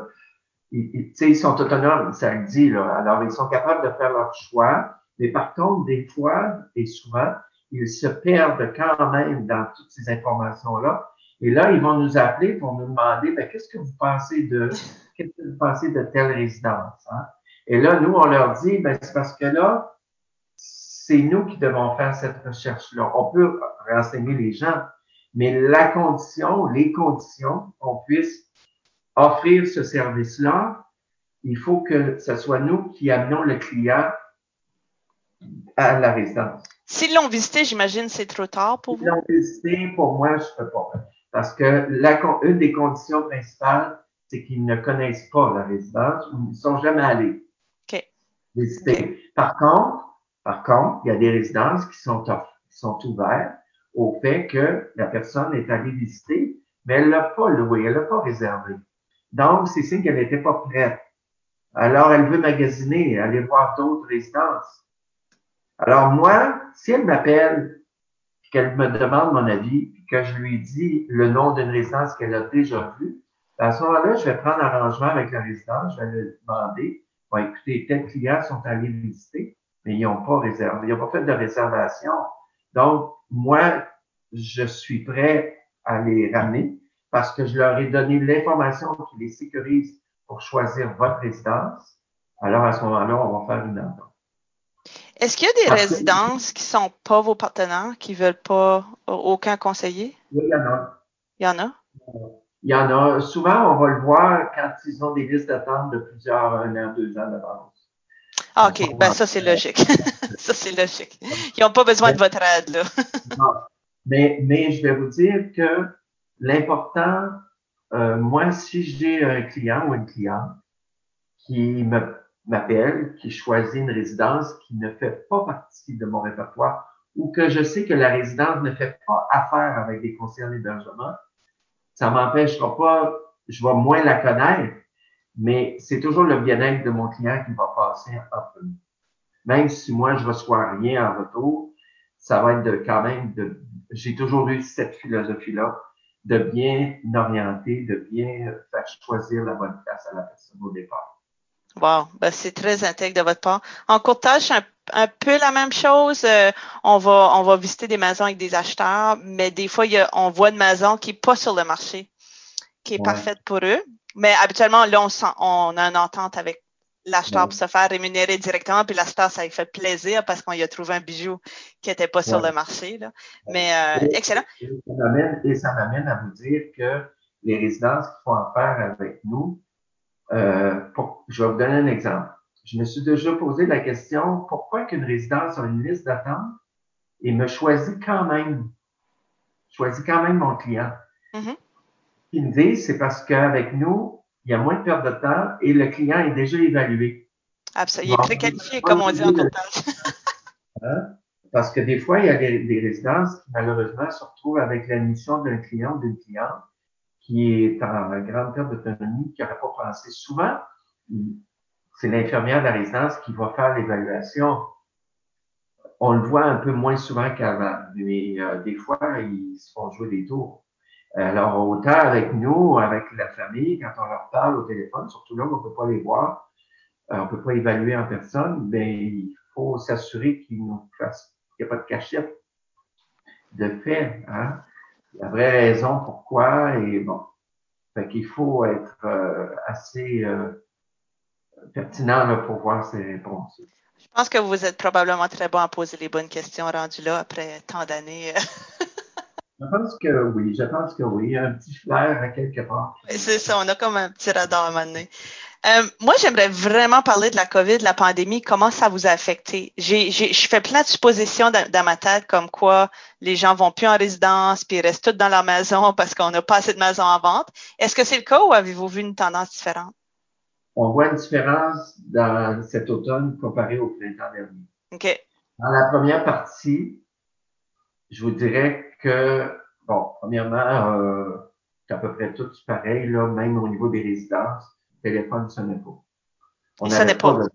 ils, ils sont autonomes, ça le dit, là. Alors, ils sont capables de faire leur choix. Mais par contre, des fois et souvent, ils se perdent quand même dans toutes ces informations-là. Et là, ils vont nous appeler pour nous demander, ben, qu'est-ce que vous pensez de, qu'est-ce que vous pensez de telle résidence? Hein? Et là, nous, on leur dit, ben, c'est parce que là, c'est nous qui devons faire cette recherche-là. On peut renseigner les gens, mais la condition, les conditions qu'on puisse offrir ce service-là, il faut que ce soit nous qui amenons le client à la résidence. S'ils l'ont visité, j'imagine c'est trop tard pour vous? S'ils l'ont visité, pour moi, je ne peux pas. Parce que la, une des conditions principales, c'est qu'ils ne connaissent pas la résidence ou ils ne sont jamais allés okay. visiter. Par contre, par contre, il y a des résidences qui sont, qui sont ouvertes au fait que la personne est allée visiter, mais elle l'a pas loué, elle l'a pas réservé. Donc, c'est signe qu'elle n'était pas prête. Alors, elle veut magasiner, aller voir d'autres résidences. Alors, moi, si elle m'appelle, qu'elle me demande mon avis, puis que je lui dis le nom d'une résidence qu'elle a déjà vue, à ce moment-là, je vais prendre arrangement avec la résidence, je vais lui demander, bon, écoutez, tel clients sont allés visiter, mais ils n'ont pas réservé, ils n'ont pas fait de réservation. Donc, moi, je suis prêt à les ramener parce que je leur ai donné l'information qui les sécurise pour choisir votre résidence. Alors, à ce moment-là, on va faire une entente. Est-ce qu'il y a des résidences qui sont pas vos partenaires, qui veulent pas aucun conseiller? Oui, il y en a. Il y en a? Il y en a. Souvent, on va le voir quand ils ont des listes d'attente de plusieurs, un an, deux ans d'avance. Ah, OK. Ben, ça, c'est logique. ça, c'est logique. Ils n'ont pas besoin de votre aide, là. non. Mais, mais je vais vous dire que l'important, euh, moi, si j'ai un client ou une cliente qui m'appelle, qui choisit une résidence qui ne fait pas partie de mon répertoire ou que je sais que la résidence ne fait pas affaire avec des conseillers d'hébergement, ça m'empêchera pas, je vais moins la connaître, mais c'est toujours le bien-être de mon client qui va passer entre nous. Même si moi, je reçois rien en retour, ça va être de, quand même de, j'ai toujours eu cette philosophie-là de bien orienter, de bien faire choisir la bonne place à la personne au départ. Wow, ben c'est très intègre de votre part. En courtage, un, un peu la même chose. Euh, on va on va visiter des maisons avec des acheteurs, mais des fois, il y a, on voit une maison qui est pas sur le marché, qui est parfaite pour eux. Mais habituellement, là, on, sent, on a une entente avec l'acheteur pour se faire rémunérer directement, puis l'acheteur, ça lui fait plaisir parce qu'on y a trouvé un bijou qui n'était pas sur le marché. Là. Mais euh, excellent. Et ça m'amène à vous dire que les résidences qui font affaire avec nous, euh, je vais vous donner un exemple. Je me suis déjà posé la question, pourquoi qu'une résidence a une liste d'attente et me choisit quand même, choisit quand même mon client? Mm-hmm. Ils me disent, c'est parce qu'avec nous, il y a moins de perte de temps et le client est déjà évalué. Absolument. Il est préqualifié, comme on dit en comptage. Hein? Parce que des fois, il y a des, résidences qui, malheureusement, se retrouvent avec l'admission d'un client ou d'une cliente qui est en grande perte d'autonomie, qui n'aurait pas pensé. Souvent, c'est l'infirmière de la résidence qui va faire l'évaluation. On le voit un peu moins souvent qu'avant, mais euh, des fois, ils se font jouer des tours. Alors, autant avec nous, avec la famille, quand on leur parle au téléphone, surtout là, on ne peut pas les voir, euh, on ne peut pas évaluer en personne, mais il faut s'assurer qu'ils nous fassent, qu'il n'y a pas de cachette de fait. Hein? La vraie raison pourquoi, et bon, fait qu'il faut être euh, assez euh, pertinent là, pour voir ces réponses. Je pense que vous êtes probablement très bon à poser les bonnes questions rendues là après tant d'années. Je pense que oui, je pense que oui. Un petit flair à quelque part. C'est ça, on a comme un petit radar à un moment donné. Euh, moi, j'aimerais vraiment parler de la COVID, de la pandémie, comment ça vous a affecté? J'ai, je fais plein de suppositions dans, ma tête comme quoi les gens vont plus en résidence puis ils restent tous dans leur maison parce qu'on n'a pas assez de maisons en vente. Est-ce que c'est le cas ou avez-vous vu une tendance différente? On voit une différence dans cet automne comparé au printemps dernier. OK. Dans la première partie, je vous dirais que, bon, premièrement, euh, c'est à peu près tout pareil, là, même au niveau des résidences, le téléphone ne sonnait pas. On n'avait pas. De,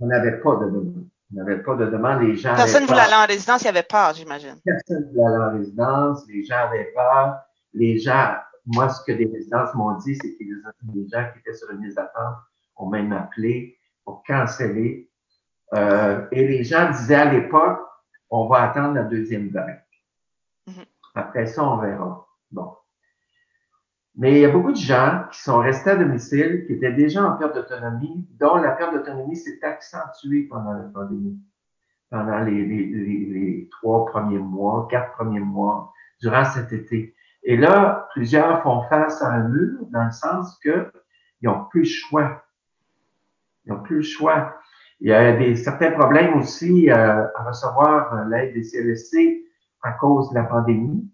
on n'avait pas de demande. On n'avait pas de demande. Les gens Personne ne voulait aller en résidence, il y avait peur, j'imagine. Personne ne voulait aller en résidence, les gens avaient peur. Les gens, moi, ce que des résidences m'ont dit, c'est que les gens qui étaient sur une liste d'attente ont même appelé pour canceller. Euh, et les gens disaient à l'époque, on va attendre la deuxième vague. Après ça, on verra. Bon. Mais il y a beaucoup de gens qui sont restés à domicile, qui étaient déjà en perte d'autonomie, dont la perte d'autonomie s'est accentuée pendant la pandémie, pendant les, trois premiers mois, quatre premiers mois, durant cet été. Et là, plusieurs font face à un mur dans le sens que ils n'ont plus le choix. Ils n'ont plus le choix. Il y a des, certains problèmes aussi euh, à recevoir euh, l'aide des CLSC à cause de la pandémie.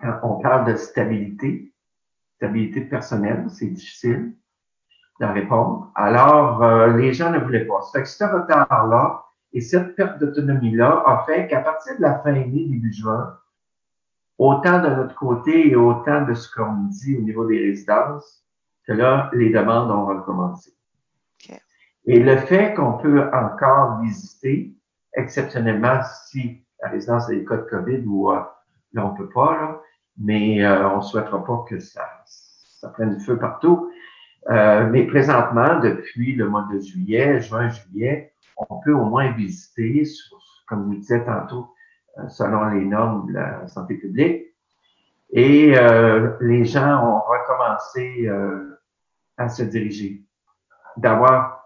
Quand on parle de stabilité, stabilité personnelle, c'est difficile de répondre. Alors, euh, les gens ne voulaient pas. Ça fait que ce retard-là et cette perte d'autonomie-là a fait qu'à partir de la fin mai, début juin, autant de notre côté et autant de ce qu'on dit au niveau des résidences, que là, les demandes ont recommencé. Et le fait qu'on peut encore visiter, exceptionnellement si la résidence des cas de COVID ou euh, là, on peut pas, là, mais euh, on ne souhaitera pas que ça, ça prenne feu partout. Euh, mais présentement, depuis le mois de juillet, juin, juillet, on peut au moins visiter, comme vous disiez tantôt, euh, selon les normes de la santé publique. Et euh, les gens ont recommencé à se diriger, d'avoir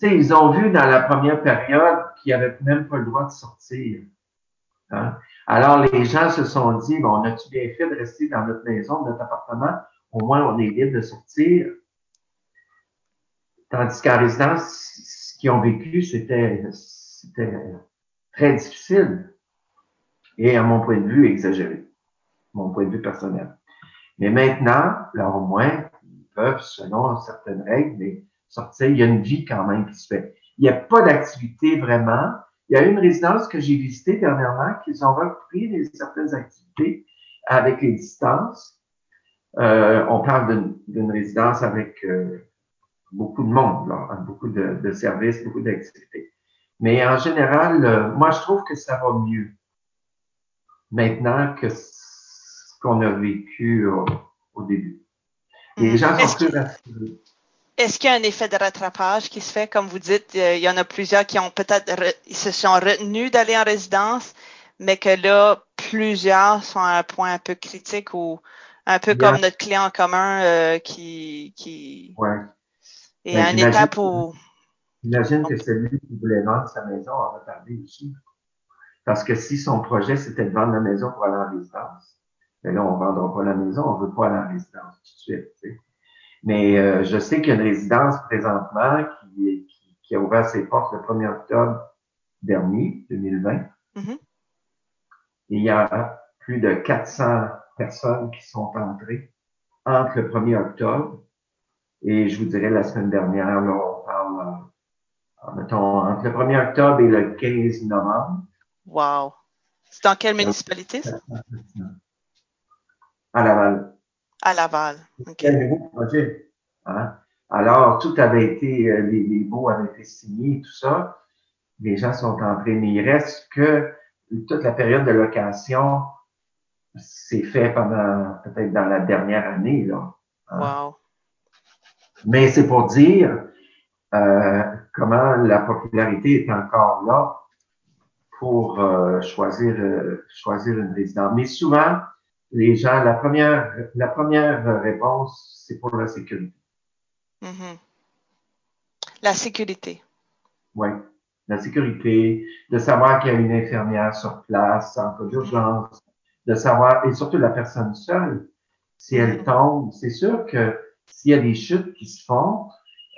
tu sais, ils ont vu dans la première période qu'ils n'avaient même pas le droit de sortir. Hein? Alors, les gens se sont dit, bon, on a-tu bien fait de rester dans notre maison, notre appartement? Au moins, on est libre de sortir. Tandis qu'en résidence, ce qu'ils ont vécu, c'était, très difficile. Et à mon point de vue, exagéré. Mon point de vue personnel. Mais maintenant, là, au moins, ils peuvent, selon certaines règles, sortir. Il y a une vie quand même qui se fait. Il n'y a pas d'activité vraiment. Il y a une résidence que j'ai visitée dernièrement qu'ils ont repris certaines activités avec les distances. Euh, on parle d'une résidence avec euh, beaucoup de monde, là, beaucoup de, de services, beaucoup d'activités. Mais en général, euh, moi, je trouve que ça va mieux maintenant que ce qu'on a vécu au, au début. Les mm. gens sont plus rassurés. Est-ce qu'il y a un effet de rattrapage qui se fait? Comme vous dites, il y en a plusieurs qui ont peut-être, se sont retenus d'aller en résidence, mais que là, plusieurs sont à un point un peu critique ou un peu comme notre client en commun euh, qui, qui ouais. est ben, à une étape où. J'imagine que celui qui voulait vendre sa maison a retardé aussi. Parce que si son projet, c'était de vendre la maison pour aller en résidence, mais ben là, on ne vendra pas la maison, on ne veut pas aller en résidence tout de suite. Mais euh, je sais qu'il y a une résidence présentement qui, qui, a ouvert ses portes le 1er octobre dernier, 2020. Mm-hmm. Et il y a plus de 400 personnes qui sont entrées entre le 1er octobre et je vous dirais la semaine dernière, là, on parle, euh, mettons, entre le 1er octobre et le 15 novembre. Wow! C'est dans quelle municipalité, ça? À Laval. À Laval. Okay. Un nouveau projet. Hein? Alors, tout avait été, euh, les, les baux avaient été signés, tout ça. Les gens sont entrés, mais il reste que toute la période de location s'est fait pendant, peut-être dans la dernière année, là. Hein? Wow. Mais c'est pour dire euh, comment la popularité est encore là pour euh, choisir, euh, choisir une résidence. Mais souvent, les gens, la première, la première réponse, c'est pour la sécurité. Mm-hmm. La sécurité. Oui, la sécurité, de savoir qu'il y a une infirmière sur place en cas d'urgence, de savoir, et surtout la personne seule, si elle mm-hmm. tombe, c'est sûr que s'il y a des chutes qui se font,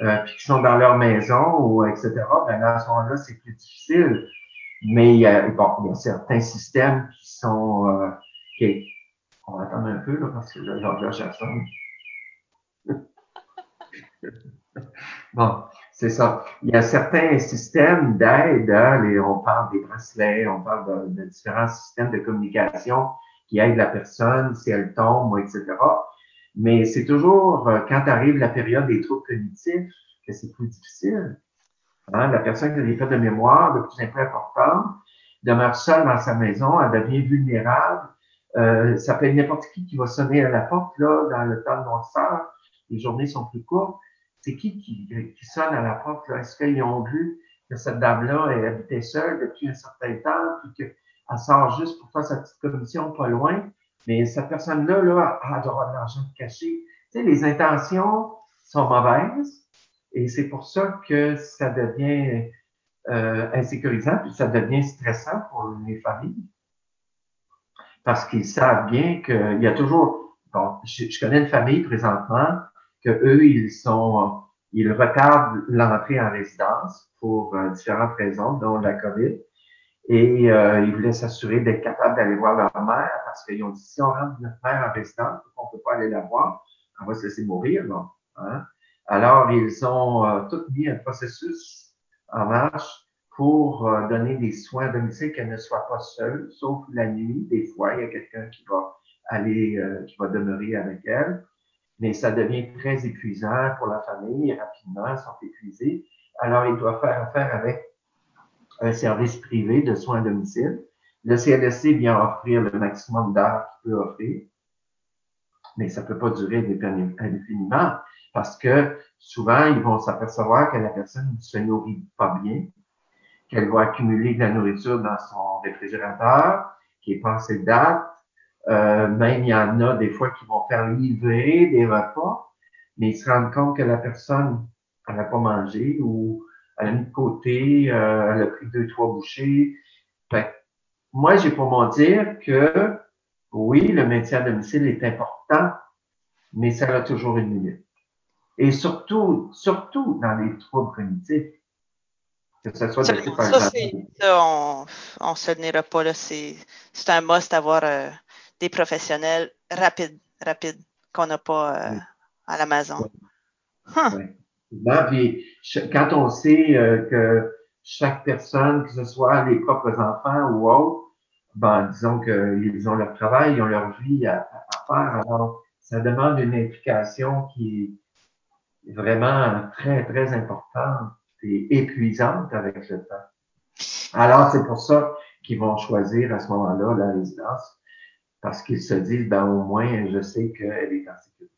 euh, puis qui sont dans leur maison ou etc., ben à ce moment-là, c'est plus difficile. Mais il y a, bon, il y a certains systèmes qui sont euh, on va attendre un peu, là, parce que l'horloge a sonne. bon, c'est ça. Il y a certains systèmes d'aide, hein, on parle des bracelets, on parle de, différents systèmes de communication qui aident la personne si elle tombe, etc. Mais c'est toujours euh, quand arrive la période des troubles cognitifs que c'est plus difficile. Hein. La personne qui a des faits de mémoire de plus importants demeure seule dans sa maison, elle devient vulnérable, euh, ça peut être n'importe qui qui va sonner à la porte, là, dans le temps de noirceur. Les journées sont plus courtes. C'est qui, qui sonne à la porte, là? Est-ce qu'ils ont vu que cette dame-là, elle habitait seule depuis un certain temps, puis qu'elle sort juste pour faire sa petite commission pas loin? Mais cette personne-là, là, avoir de l'argent caché. Tu sais, les intentions sont mauvaises et c'est pour ça que ça devient euh, insécurisant, puis ça devient stressant pour les familles parce qu'ils savent bien qu'il y a toujours, bon, je, connais une famille présentement que eux, ils sont, ils retardent l'entrée en résidence pour euh, différentes raisons, dont la COVID. Et euh, ils voulaient s'assurer d'être capables d'aller voir leur mère parce qu'ils ont dit si on rentre notre mère en résidence, on ne peut pas aller la voir, on va se laisser mourir. Là, hein? Alors, ils ont euh, tout mis un processus en marche pour euh, donner des soins à domicile qu'elle ne soit pas seule, sauf la nuit. Des fois, il y a quelqu'un qui va aller, euh, qui va demeurer avec elle. Mais ça devient très épuisant pour la famille. Rapidement, ils sont épuisés. Alors, ils doivent faire affaire avec un service privé de soins à domicile. Le CLSC vient offrir le maximum d'heures qu'il peut offrir, mais ça peut pas durer indéfiniment. parce que souvent, ils vont s'apercevoir que la personne ne se nourrit pas bien, qu'elle va accumuler de la nourriture dans son réfrigérateur, qui est passé date. Euh, même il y en a des fois qui vont faire livrer des repas, mais ils se rendent compte que la personne n'a pas mangé ou elle a mis de côté, euh, elle a pris deux, trois bouchées. Fait, moi, j'ai pour m'en dire que oui, le maintien à domicile est important, mais ça a toujours une limite. Et surtout, surtout dans les troubles cognitifs. Que soit ça, ça, on, on se tenira pas là. C'est, un must d'avoir euh, des professionnels rapides, rapides, qu'on n'a pas euh, à la maison. Puis, quand on sait euh, que chaque personne, que ce soit les propres enfants ou autres, ben, disons qu'ils ont leur travail, ils ont leur vie à, à, faire. Alors, ça demande une implication qui est vraiment très, très importante et épuisante avec le temps. Alors, c'est pour ça qu'ils vont choisir à ce moment-là la résidence, parce qu'ils se disent, ben, au moins, je sais qu'elle est en sécurité.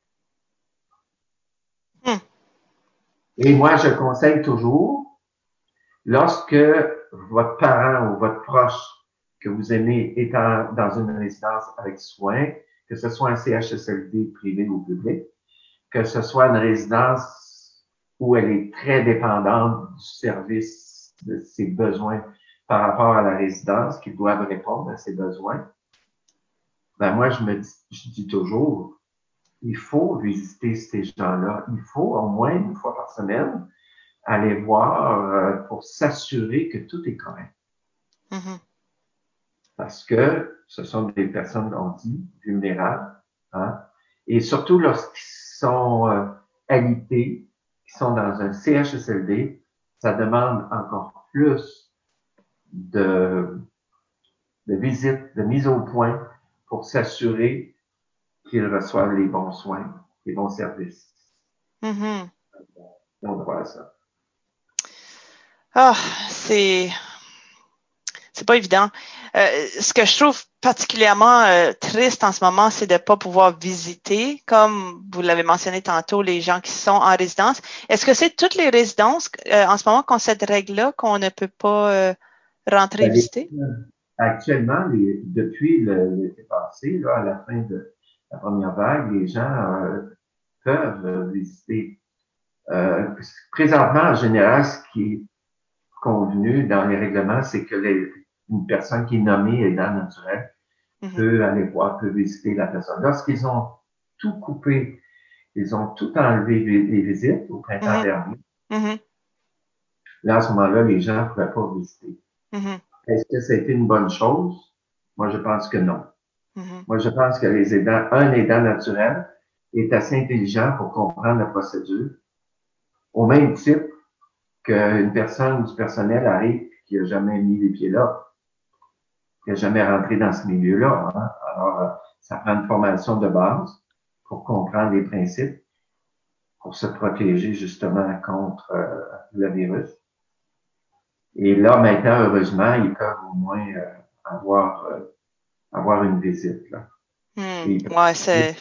Hmm. Et moi, je conseille toujours, lorsque votre parent ou votre proche que vous aimez est dans une résidence avec soins, que ce soit un CHSLD privé ou public, que ce soit une résidence où elle est très dépendante du service de ses besoins par rapport à la résidence, qu'ils doivent répondre à ses besoins. Ben moi, je me dis, je dis toujours, il faut visiter ces gens-là. Il faut au moins une fois par semaine aller voir euh, pour s'assurer que tout est correct. Mm-hmm. Parce que ce sont des personnes, on dit, vulnérables. Hein? Et surtout lorsqu'ils sont euh, alités, qui sont dans un CHSLD, ça demande encore plus de, de visites, de mise au point pour s'assurer qu'ils reçoivent les bons soins, les bons services. Mm-hmm. On voit ça. Ah, c'est c'est pas évident. Euh, ce que je trouve particulièrement euh, triste en ce moment, c'est de ne pas pouvoir visiter, comme vous l'avez mentionné tantôt, les gens qui sont en résidence. Est-ce que c'est toutes les résidences euh, en ce moment qui ont cette règle-là qu'on ne peut pas rentrer et visiter? Actuellement, depuis l'été passé, là, à la fin de la première vague, les gens peuvent visiter. présentement, en général, ce qui est convenu dans les règlements, c'est que les, une personne qui est nommée aidant naturel mm peut aller voir, peut visiter la personne. Lorsqu'ils ont tout coupé, ils ont tout enlevé les visites au printemps mhm. dernier. Mhm. Là, à ce moment-là, les gens ne pouvaient pas visiter. Mhm. Est-ce que c'était une bonne chose? Moi, je pense que non. Moi, je pense que les aidants, un aidant naturel est assez intelligent pour comprendre la procédure, au même titre qu'une personne du personnel arrive qui n'a jamais mis les pieds là qui n'a jamais rentré dans ce milieu-là. Hein. Alors, euh, ça prend une formation de base pour comprendre les principes, pour se protéger justement contre euh, le virus. Et là, maintenant, heureusement, ils peuvent au moins euh, avoir, avoir une visite. Là. Hmm, ouais, c'est,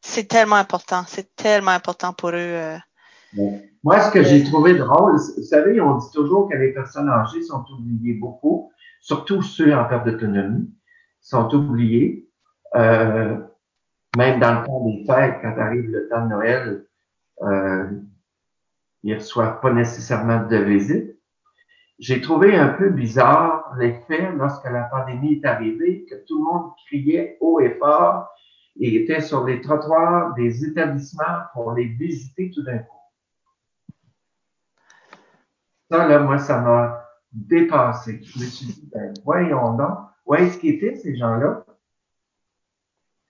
c'est tellement important. C'est tellement important pour eux. Moi, ce que j'ai trouvé drôle, vous savez, on dit toujours que les personnes âgées sont oubliées beaucoup surtout ceux en perte d'autonomie, sont oubliés. Euh, même dans le temps des fêtes, quand arrive le temps de Noël, euh, ils reçoivent pas nécessairement de visite. J'ai trouvé un peu bizarre l'effet lorsque la pandémie est arrivée, que tout le monde criait haut et fort et était sur les trottoirs des établissements pour les visiter tout d'un coup. Ça, là, moi, ça m'a dépassé. Je me suis dit, ben, voyons donc, où est-ce qu'ils étaient, ces gens-là?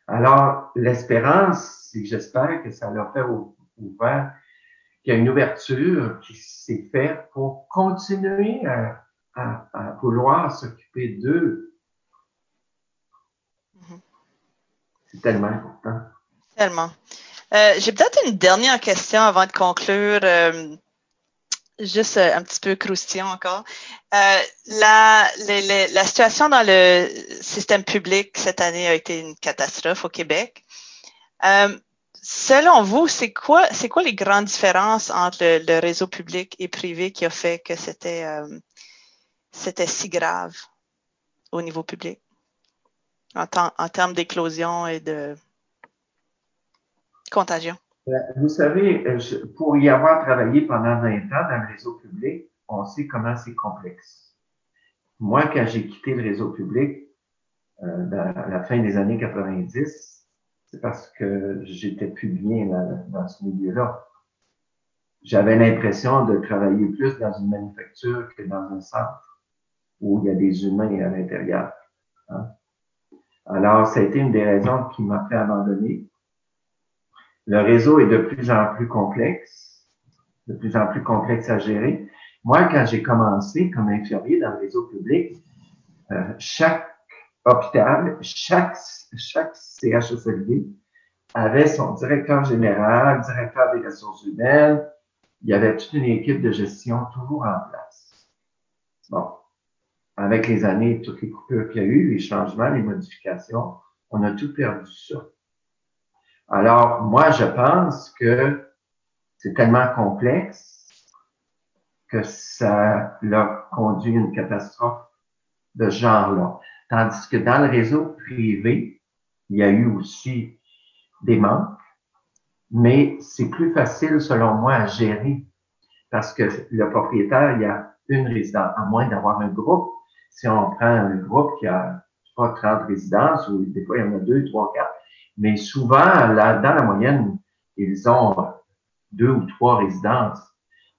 Alors, l'espérance, c'est que j'espère que ça leur fait ouvert, qu'il y a une ouverture qui s'est faite pour continuer à, à, vouloir s'occuper d'eux. Mm-hmm. C'est tellement important. Tellement. Euh, J'ai peut-être une dernière question avant de conclure. Euh, juste euh, un petit peu croustillant encore. Euh, la, la, situation dans le système public cette année a été une catastrophe au Québec. Euh, selon vous, c'est quoi, c'est quoi les grandes différences entre le, réseau public et privé qui a fait que c'était, euh, c'était si grave au niveau public en, en termes d'éclosion et de contagion? Euh, vous savez, euh, pour y avoir travaillé pendant 20 ans dans le réseau public, on sait comment c'est complexe. Moi, quand j'ai quitté le réseau public, euh, à la fin des années 90, c'est parce que j'étais plus bien dans ce milieu-là. J'avais l'impression de travailler plus dans une manufacture que dans un centre où il y a des humains à l'intérieur. Hein. Alors, ça a été une des raisons qui m'a fait abandonner. Le réseau est de plus en plus complexe, de plus en plus complexe à gérer. Moi, quand j'ai commencé comme infirmier dans le réseau public, euh, chaque hôpital, chaque, chaque CHSLD avait son directeur général, directeur des ressources humaines. Il y avait toute une équipe de gestion toujours en place. Bon. Avec les années, toutes les coupures qu'il y a eu, les changements, les modifications, on a tout perdu ça. Alors, moi, je pense que c'est tellement complexe que ça leur conduit une catastrophe de ce genre-là. Tandis que dans le réseau privé, il y a eu aussi des manques, mais c'est plus facile, selon moi, à gérer parce que le propriétaire, il y a une résidence, à moins d'avoir un groupe. Si on prend un groupe qui a pas 30 résidences, ou des fois il y en a deux, trois, quatre, mais souvent, là, dans la moyenne, ils ont deux ou trois résidences.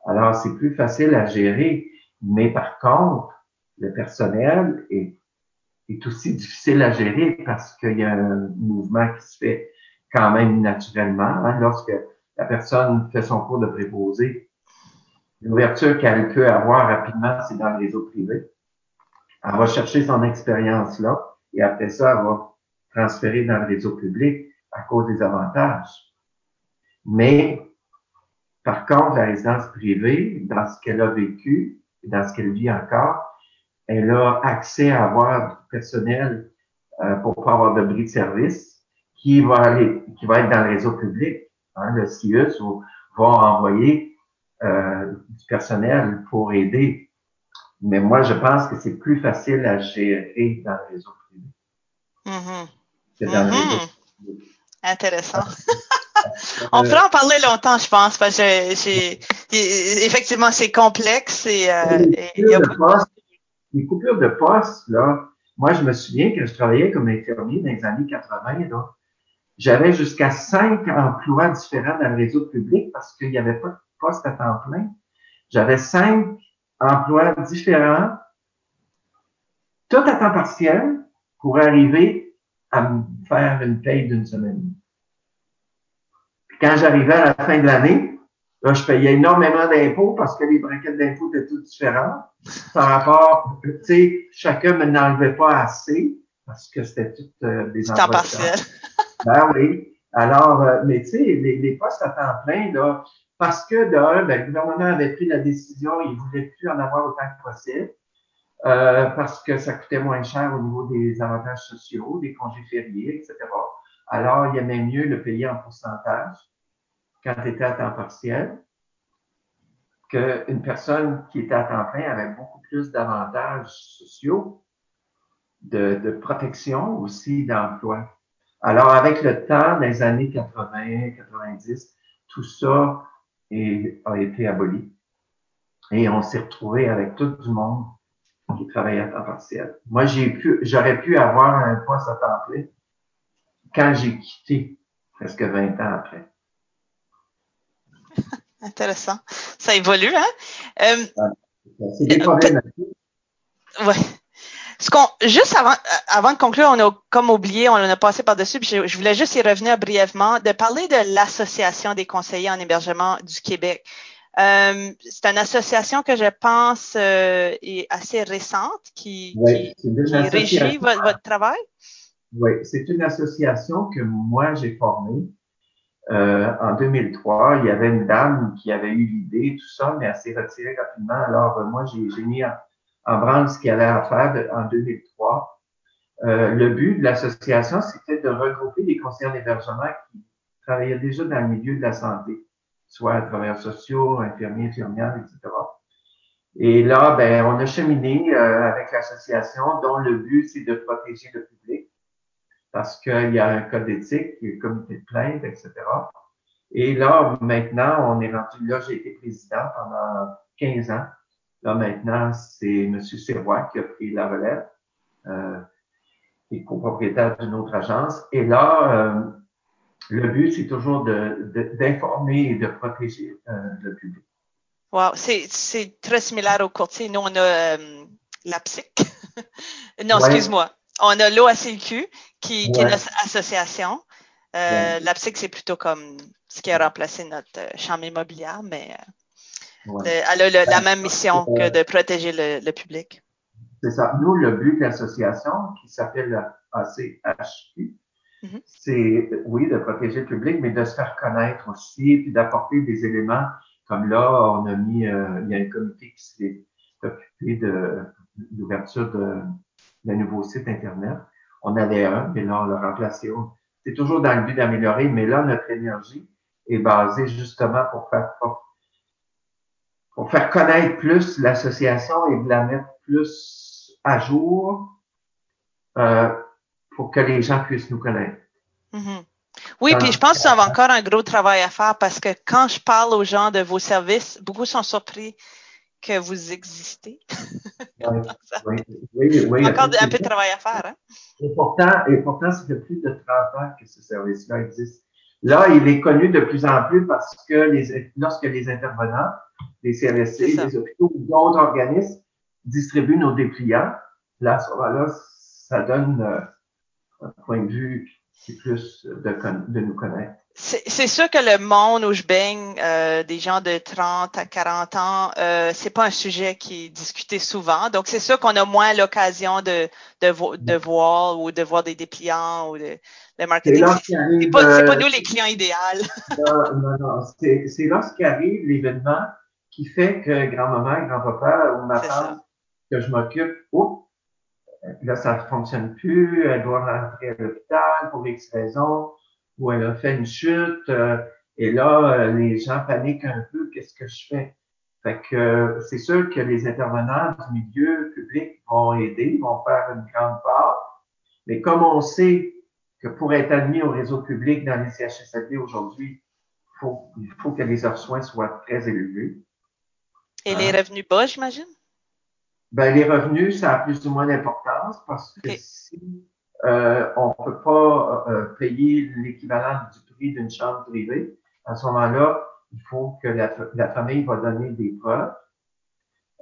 Alors, c'est plus facile à gérer, mais par contre, le personnel est est aussi difficile à gérer parce qu'il y a un mouvement qui se fait quand même naturellement. Hein, lorsque la personne fait son cours de préposé, l'ouverture qu'elle peut avoir rapidement, c'est dans le réseau privé. Elle va chercher son expérience là et après ça, elle va transférer dans le réseau public à cause des avantages. Mais, par contre, la résidence privée, dans ce qu'elle a vécu dans ce qu'elle vit encore, elle a accès à avoir du personnel euh, pour pas avoir de bris de service qui va aller, qui va être dans le réseau public. Hein, le CIUS va envoyer euh, du personnel pour aider. Mais moi, je pense que c'est plus facile à gérer dans le réseau privé. Mm-hmm. Privé. Intéressant. On pourrait en parler longtemps, je pense, parce que j'ai, effectivement, c'est complexe et, euh, et il y a les coupures de poste, là, moi, je me souviens que je travaillais comme infirmier dans les années 80, là. J'avais jusqu'à cinq emplois différents dans le réseau public parce qu'il n'y avait pas de poste à temps plein. J'avais cinq emplois différents, tout à temps partiel, pour arriver à me faire une paye d'une semaine. Puis quand j'arrivais à la fin de l'année, Là, je payais énormément d'impôts parce que les braquettes d'impôts étaient toutes différentes par rapport, tu sais, chacun me n'enlevait pas assez parce que c'était toutes euh, des emplois. partiel. ben oui. Alors, euh, mais tu sais, les, les, postes à temps plein, là, parce que d'un, ben, le gouvernement avait pris la décision, il voulait plus en avoir autant que possible, euh, parce que ça coûtait moins cher au niveau des avantages sociaux, des congés fériés, etc. Alors, il aimait mieux le payer en pourcentage quand tu étais à temps partiel qu'une personne qui était à temps plein avait beaucoup plus d'avantages sociaux, de, de protection aussi d'emploi. Alors, avec le temps, les années 80, 90, tout ça est, a été aboli. Et on s'est retrouvé avec tout le monde qui travaillait à temps partiel. Moi, j'ai pu, j'aurais pu avoir un poste à temps plein quand j'ai quitté, presque 20 ans après. Intéressant. Ça évolue, hein? Euh, c'est des problèmes. Ouais. Ce qu'on, juste avant, avant de conclure, on a comme oublié, on en a passé par-dessus, je, je, voulais juste y revenir brièvement, de parler de l'Association des conseillers en hébergement du Québec. Euh, c'est une association que je pense euh, est assez récente qui, qui, qui régit votre, votre, travail. Oui, c'est une association que moi j'ai formée euh, en 2003, il y avait une dame qui avait eu l'idée, tout ça, mais elle s'est retirée rapidement. Alors, euh, moi, j'ai mis en, en, branle ce qu'elle allait faire en 2003. Euh, le but de l'association, c'était de regrouper des conseillers d'hébergement qui travaillaient déjà dans le milieu de la santé, soit travailleurs sociaux, infirmiers, infirmières, etc. Et là, ben, on a cheminé euh, avec l'association dont le but, c'est de protéger le public parce qu'il y a un code d'éthique, un comité de plainte, etc. Et là, maintenant, on est rendu, là, j'ai été président pendant 15 ans. Là, maintenant, c'est M. Serrois qui a pris la relève, euh, qui est copropriétaire d'une autre agence. Et là, euh, le but, c'est toujours d'informer et de protéger euh, le public. Wow, c'est très similaire au courtier. Nous, on a euh, la PSIC. non, excuse-moi. On a l'OACQ, qui, qui, est notre association. Euh, La PSIC, c'est plutôt comme ce qui a remplacé notre euh, chambre immobilière, mais euh, elle a la ben, même mission que de protéger le, public. C'est ça. Nous, le but de l'association, qui s'appelle ACHQ, mm-hmm. c'est, oui, de protéger le public, mais de se faire connaître aussi, puis d'apporter des éléments comme là, on a mis, euh, il y a un comité qui s'est occupé de l'ouverture d'un nouveau site Internet. On avait un, mais là, on l'a remplacé. C'est toujours dans le but d'améliorer, mais là, notre énergie est basée justement pour faire, pour, faire connaître plus l'association et de la mettre plus à jour euh, pour que les gens puissent nous connaître. Mm-hmm. Oui, puis je pense que ça va encore un gros travail à faire parce que quand je parle aux gens de vos services, beaucoup sont surpris que vous existez. oui, oui, oui, Encore un peu de travail à faire. Hein? Et, pourtant, et pourtant, ça fait plus de 30 ans que ce service-là existe. Là, il est connu de plus en plus parce que les, lorsque les intervenants, les CLSC, les hôpitaux ou d'autres organismes distribuent nos dépliants, là, à ce moment-là, ça donne point de vue c'est plus de, nous connaître. C'est sûr que le monde où je baigne, euh, des gens de 30 à 40 ans, euh, c'est pas un sujet qui est discuté souvent. Donc, c'est sûr qu'on a moins l'occasion de, de, de, voir ou de voir des dépliants ou de, le marketing. C'est pas, pas, euh, nous les clients idéaux. non, non, non. C'est lorsqu'arrive l'événement qui fait que grand-maman, grand-papa ou ma femme que je m'occupe, oh, là, ça ne fonctionne plus, elle doit rentrer à l'hôpital pour X raisons, ou elle a fait une chute, euh, et là, euh, les gens paniquent un peu, qu'est-ce que je fais? Fait que euh, c'est sûr que les intervenants du milieu public vont aider, vont faire une grande part, mais comme on sait que pour être admis au réseau public dans les CHSLD aujourd'hui, faut, il faut que les heures soins soient très élevés. Et les revenus bas, j'imagine? Ben, les revenus, ça a plus ou moins d'importance parce que si euh, on ne peut pas euh, payer l'équivalent du prix d'une chambre privée, à ce moment-là, il faut que la, la, famille va donner des preuves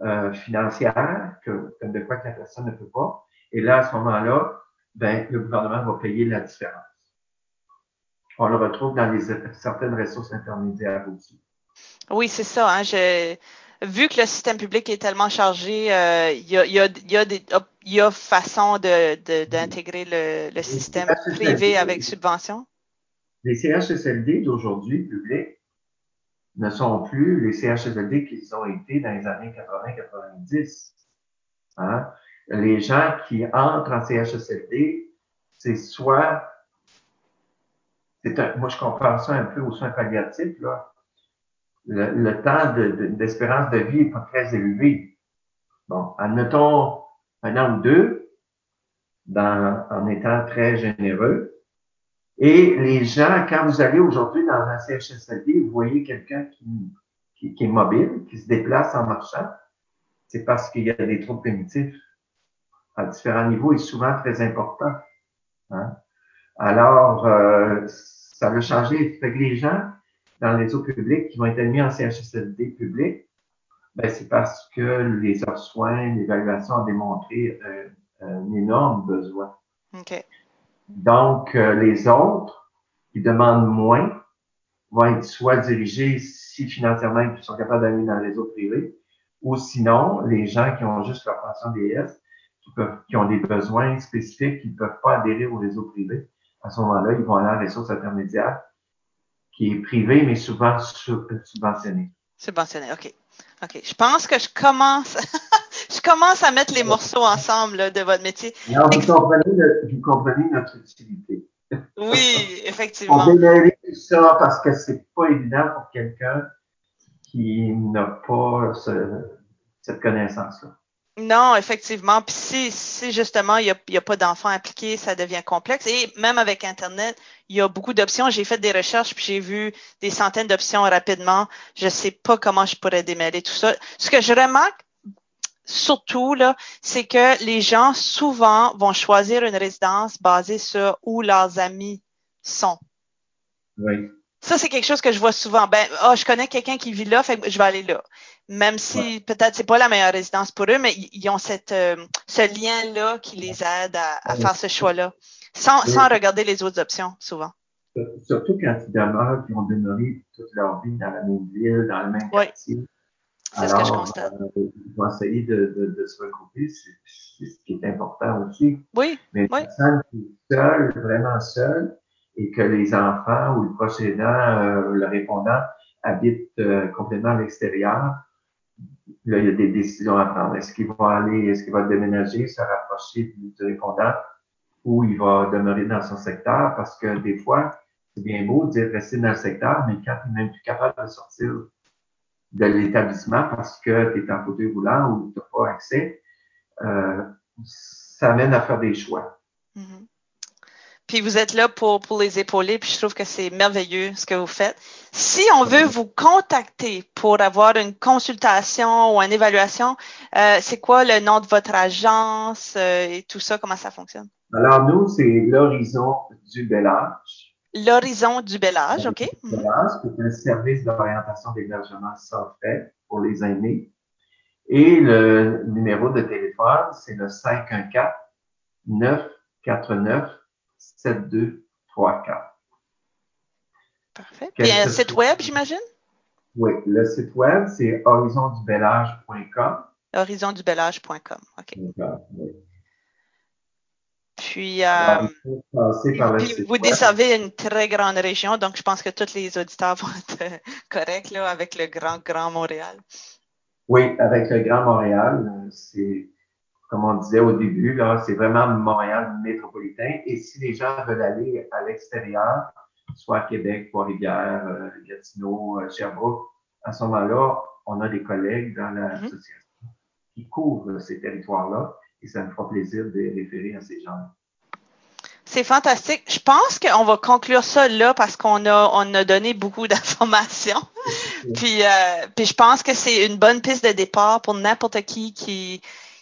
euh, financières, que, de quoi que la personne ne peut pas. Et là, à ce moment-là, ben, le gouvernement va payer la différence. On le retrouve dans les, certaines ressources intermédiaires aussi. Oui, c'est ça. Hein, je, vu que le système public est tellement chargé, euh, il y, a, y, a, y, a des, y a façon d'intégrer de, le, le, système privé avec subvention? Les CHSLD d'aujourd'hui, publics, ne sont plus les CHSLD qu'ils ont été dans les années 80-90. Hein? Les gens qui entrent en CHSLD, c'est soit, c'est un, moi je compare ça un peu aux soins palliatifs, là le, temps d'espérance de, vie n'est pas très élevé. Bon, admettons un an ou deux, dans, en étant très généreux. Et les gens, quand vous allez aujourd'hui dans un CHSLD, vous voyez quelqu'un qui, qui, est mobile, qui se déplace en marchant, c'est parce qu'il y a des troubles primitifs à différents niveaux et souvent très importants. Hein. Alors, euh, ça va changer. Fait que les gens, dans les réseau public qui vont être admis en CHSLD public, ben, c'est parce que les heures soins, l'évaluation a démontré euh, un énorme besoin. Donc, euh, les autres qui demandent moins vont être soit dirigés, si financièrement ils sont capables d'aller dans le réseau privé, ou sinon, les gens qui ont juste leur pension DS, qui, peuvent, qui ont des besoins spécifiques, qui ne peuvent pas adhérer au réseau privé, à ce moment-là, ils vont aller en ressources intermédiaires qui est privé, mais souvent subventionné. Subventionné, OK. OK. Je pense que je commence, je commence à mettre les morceaux ensemble de votre métier. Alors, vous comprenez, vous comprenez notre utilité. Oui, effectivement. On tout ça parce que c'est pas évident pour quelqu'un qui n'a pas cette connaissance-là. Non, effectivement. Puis si, si justement il n'y a, a, pas d'enfants impliqués, ça devient complexe. Et même avec Internet, il y a beaucoup d'options. J'ai fait des recherches puis j'ai vu des centaines d'options rapidement. Je sais pas comment je pourrais démêler tout ça. Ce que je remarque surtout, là, c'est que les gens souvent vont choisir une résidence basée sur où leurs amis sont. Oui. Ça, c'est quelque chose que je vois souvent. Ben, oh, je connais quelqu'un qui vit là, fait que je vais aller là. Même si peut-être c'est pas la meilleure résidence pour eux, mais ils ont cette, euh, ce lien-là qui les aide à, faire ce choix-là, sans, sans regarder les autres options, souvent. Surtout quand ils demeurent, ils ont demeuré toute leur vie dans la même ville, dans le même quartier. C'est ce que je constate. Euh, ils vont essayer de, de, de se regrouper, c'est ce qui est important aussi. Oui. Mais oui. une personne qui est seule, vraiment seule, et que les enfants ou le proche aidant, euh, le répondant, habitent euh, complètement à l'extérieur, là, il y a des décisions à prendre. Est-ce qu'il va aller, est-ce qu'il va déménager, se rapprocher du, répondant, ou il va demeurer dans son secteur? Parce que des fois, c'est bien beau de dire rester dans le secteur, mais quand il n'est même plus capable de sortir de l'établissement parce que tu es en fauteuil roulant ou tu n'as pas accès, euh, ça amène à faire des choix. Mm-hmm. Puis vous êtes là pour, pour les épauler, puis je trouve que c'est merveilleux ce que vous faites. Si on veut vous contacter pour avoir une consultation ou une évaluation, euh, c'est quoi le nom de votre agence euh, et tout ça, comment ça fonctionne? Alors nous, c'est l'horizon du bel âge. L'horizon du bel âge, OK. Bel âge, c'est un service d'orientation d'hébergement sans frais pour les aînés. Et le numéro de téléphone, c'est le 514 949 7234. Parfait. Puis un site web, j'imagine? Oui, le site web, c'est horizondubelage.com. Horizondubelage.com, OK. Oui. Puis, euh, puis vous desservez une très grande région, donc je pense que tous les auditeurs vont être euh, corrects là, avec le Grand Grand Montréal. Oui, avec le Grand Montréal, euh, c'est comme on disait au début, là, c'est vraiment Montréal métropolitain. Et si les gens veulent aller à l'extérieur, soit à Québec, Trois-Rivières, euh, Gatineau, Sherbrooke, à ce moment-là, on a des collègues dans l'association mm -hmm. qui couvrent ces territoires-là et ça me fera plaisir de référer à ces gens. C'est fantastique. Je pense qu'on va conclure ça là parce qu'on a, on a donné beaucoup d'informations. puis, euh, puis je pense que c'est une bonne piste de départ pour n'importe qui qui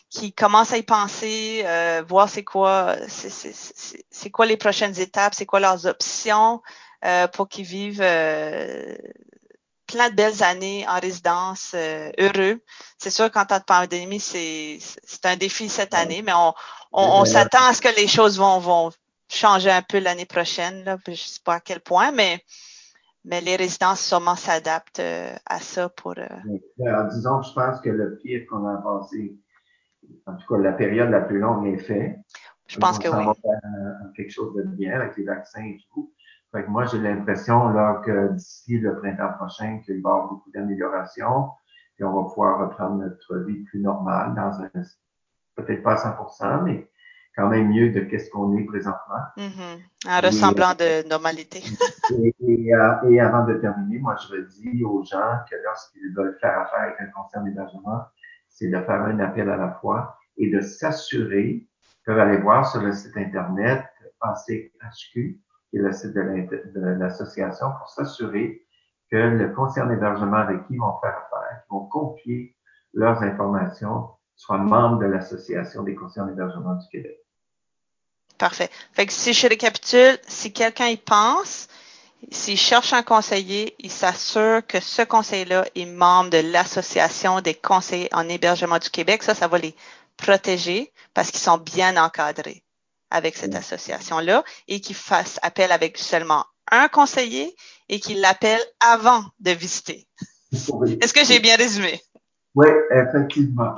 qui commence à y penser, euh, voir c'est quoi, c'est quoi les prochaines étapes, c'est quoi leurs options euh, pour qu'ils vivent euh, plein de belles années en résidence, euh, heureux. C'est sûr qu'en temps de pandémie, c'est un défi cette année, mais on, on, s'attend à ce que les choses vont, vont changer un peu l'année prochaine. Là. Je ne sais pas à quel point, mais, mais les résidences sûrement s'adaptent euh, à ça pour. Euh... Alors, disons que je pense que le pire qu'on a passé, en tout cas la période la plus longue est faite. Je pense que oui. Va faire quelque chose de bien avec les vaccins et tout. Fait que moi, j'ai l'impression là, que d'ici le printemps prochain, qu'il va y avoir beaucoup d'améliorations, et on va pouvoir reprendre notre vie plus normale dans un peut-être pas à 100% mais quand même mieux de qu'est-ce qu'on est présentement. Mm-hmm. En ressemblant de normalité. et, et, euh, et, avant de terminer, moi, je dis aux gens que lorsqu'ils veulent faire affaire avec un concert d'hébergement, c'est de faire un appel à la fois et de s'assurer, peuvent aller voir sur le site Internet ACHQ, qui est le site de l'association, pour s'assurer que le conseiller d'hébergement avec qui ils vont faire affaire, qui vont confier leurs informations, soit membre de l'Association des conseillers d'hébergement du Québec. Parfait. Fait que si je récapitule, si quelqu'un y pense, s'il cherche un conseiller, il s'assure que ce conseiller-là est membre de l'Association des conseillers en hébergement du Québec. Ça, ça va les protéger parce qu'ils sont bien encadrés avec cette association-là et qui fasse appel avec seulement un conseiller et qu'il l'appelle avant de visiter. Est-ce que j'ai bien résumé? Oui, effectivement.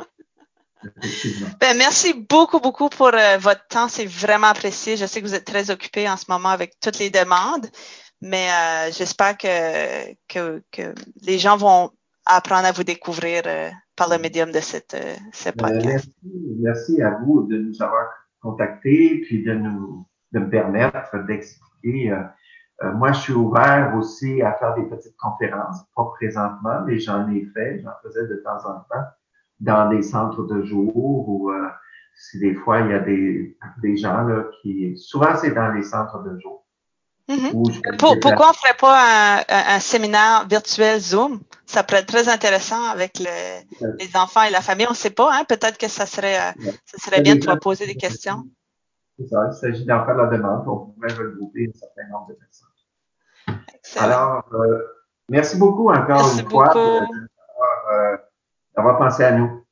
Ben, merci beaucoup, beaucoup pour euh, votre temps. C'est vraiment apprécié. Je sais que vous êtes très occupé en ce moment avec toutes les demandes, mais euh, j'espère que, que, que, les gens vont apprendre à vous découvrir euh, par le médium de cette, ce ben, podcast. merci, merci à vous de nous avoir contacter, puis de nous de me permettre d'expliquer euh, Euh, moi, je suis ouvert aussi à faire des petites conférences, pas présentement, mais j'en ai fait, j'en faisais de temps en temps dans des centres de jour ou euh, si des fois il y a des, des gens là, qui... Souvent, c'est dans les centres de jour. Mm-hmm. pourquoi on ne ferait pas un, un, séminaire virtuel Zoom? Ça pourrait être très intéressant avec le, les enfants et la famille. On ne sait pas, hein? Peut-être que ça serait, euh, ça serait bien de pouvoir poser des questions. C'est ça. Il s'agit d'en faire la demande. On pourrait regrouper un certain nombre de personnes. Alors, euh, merci beaucoup encore une fois euh, d'avoir pensé à nous.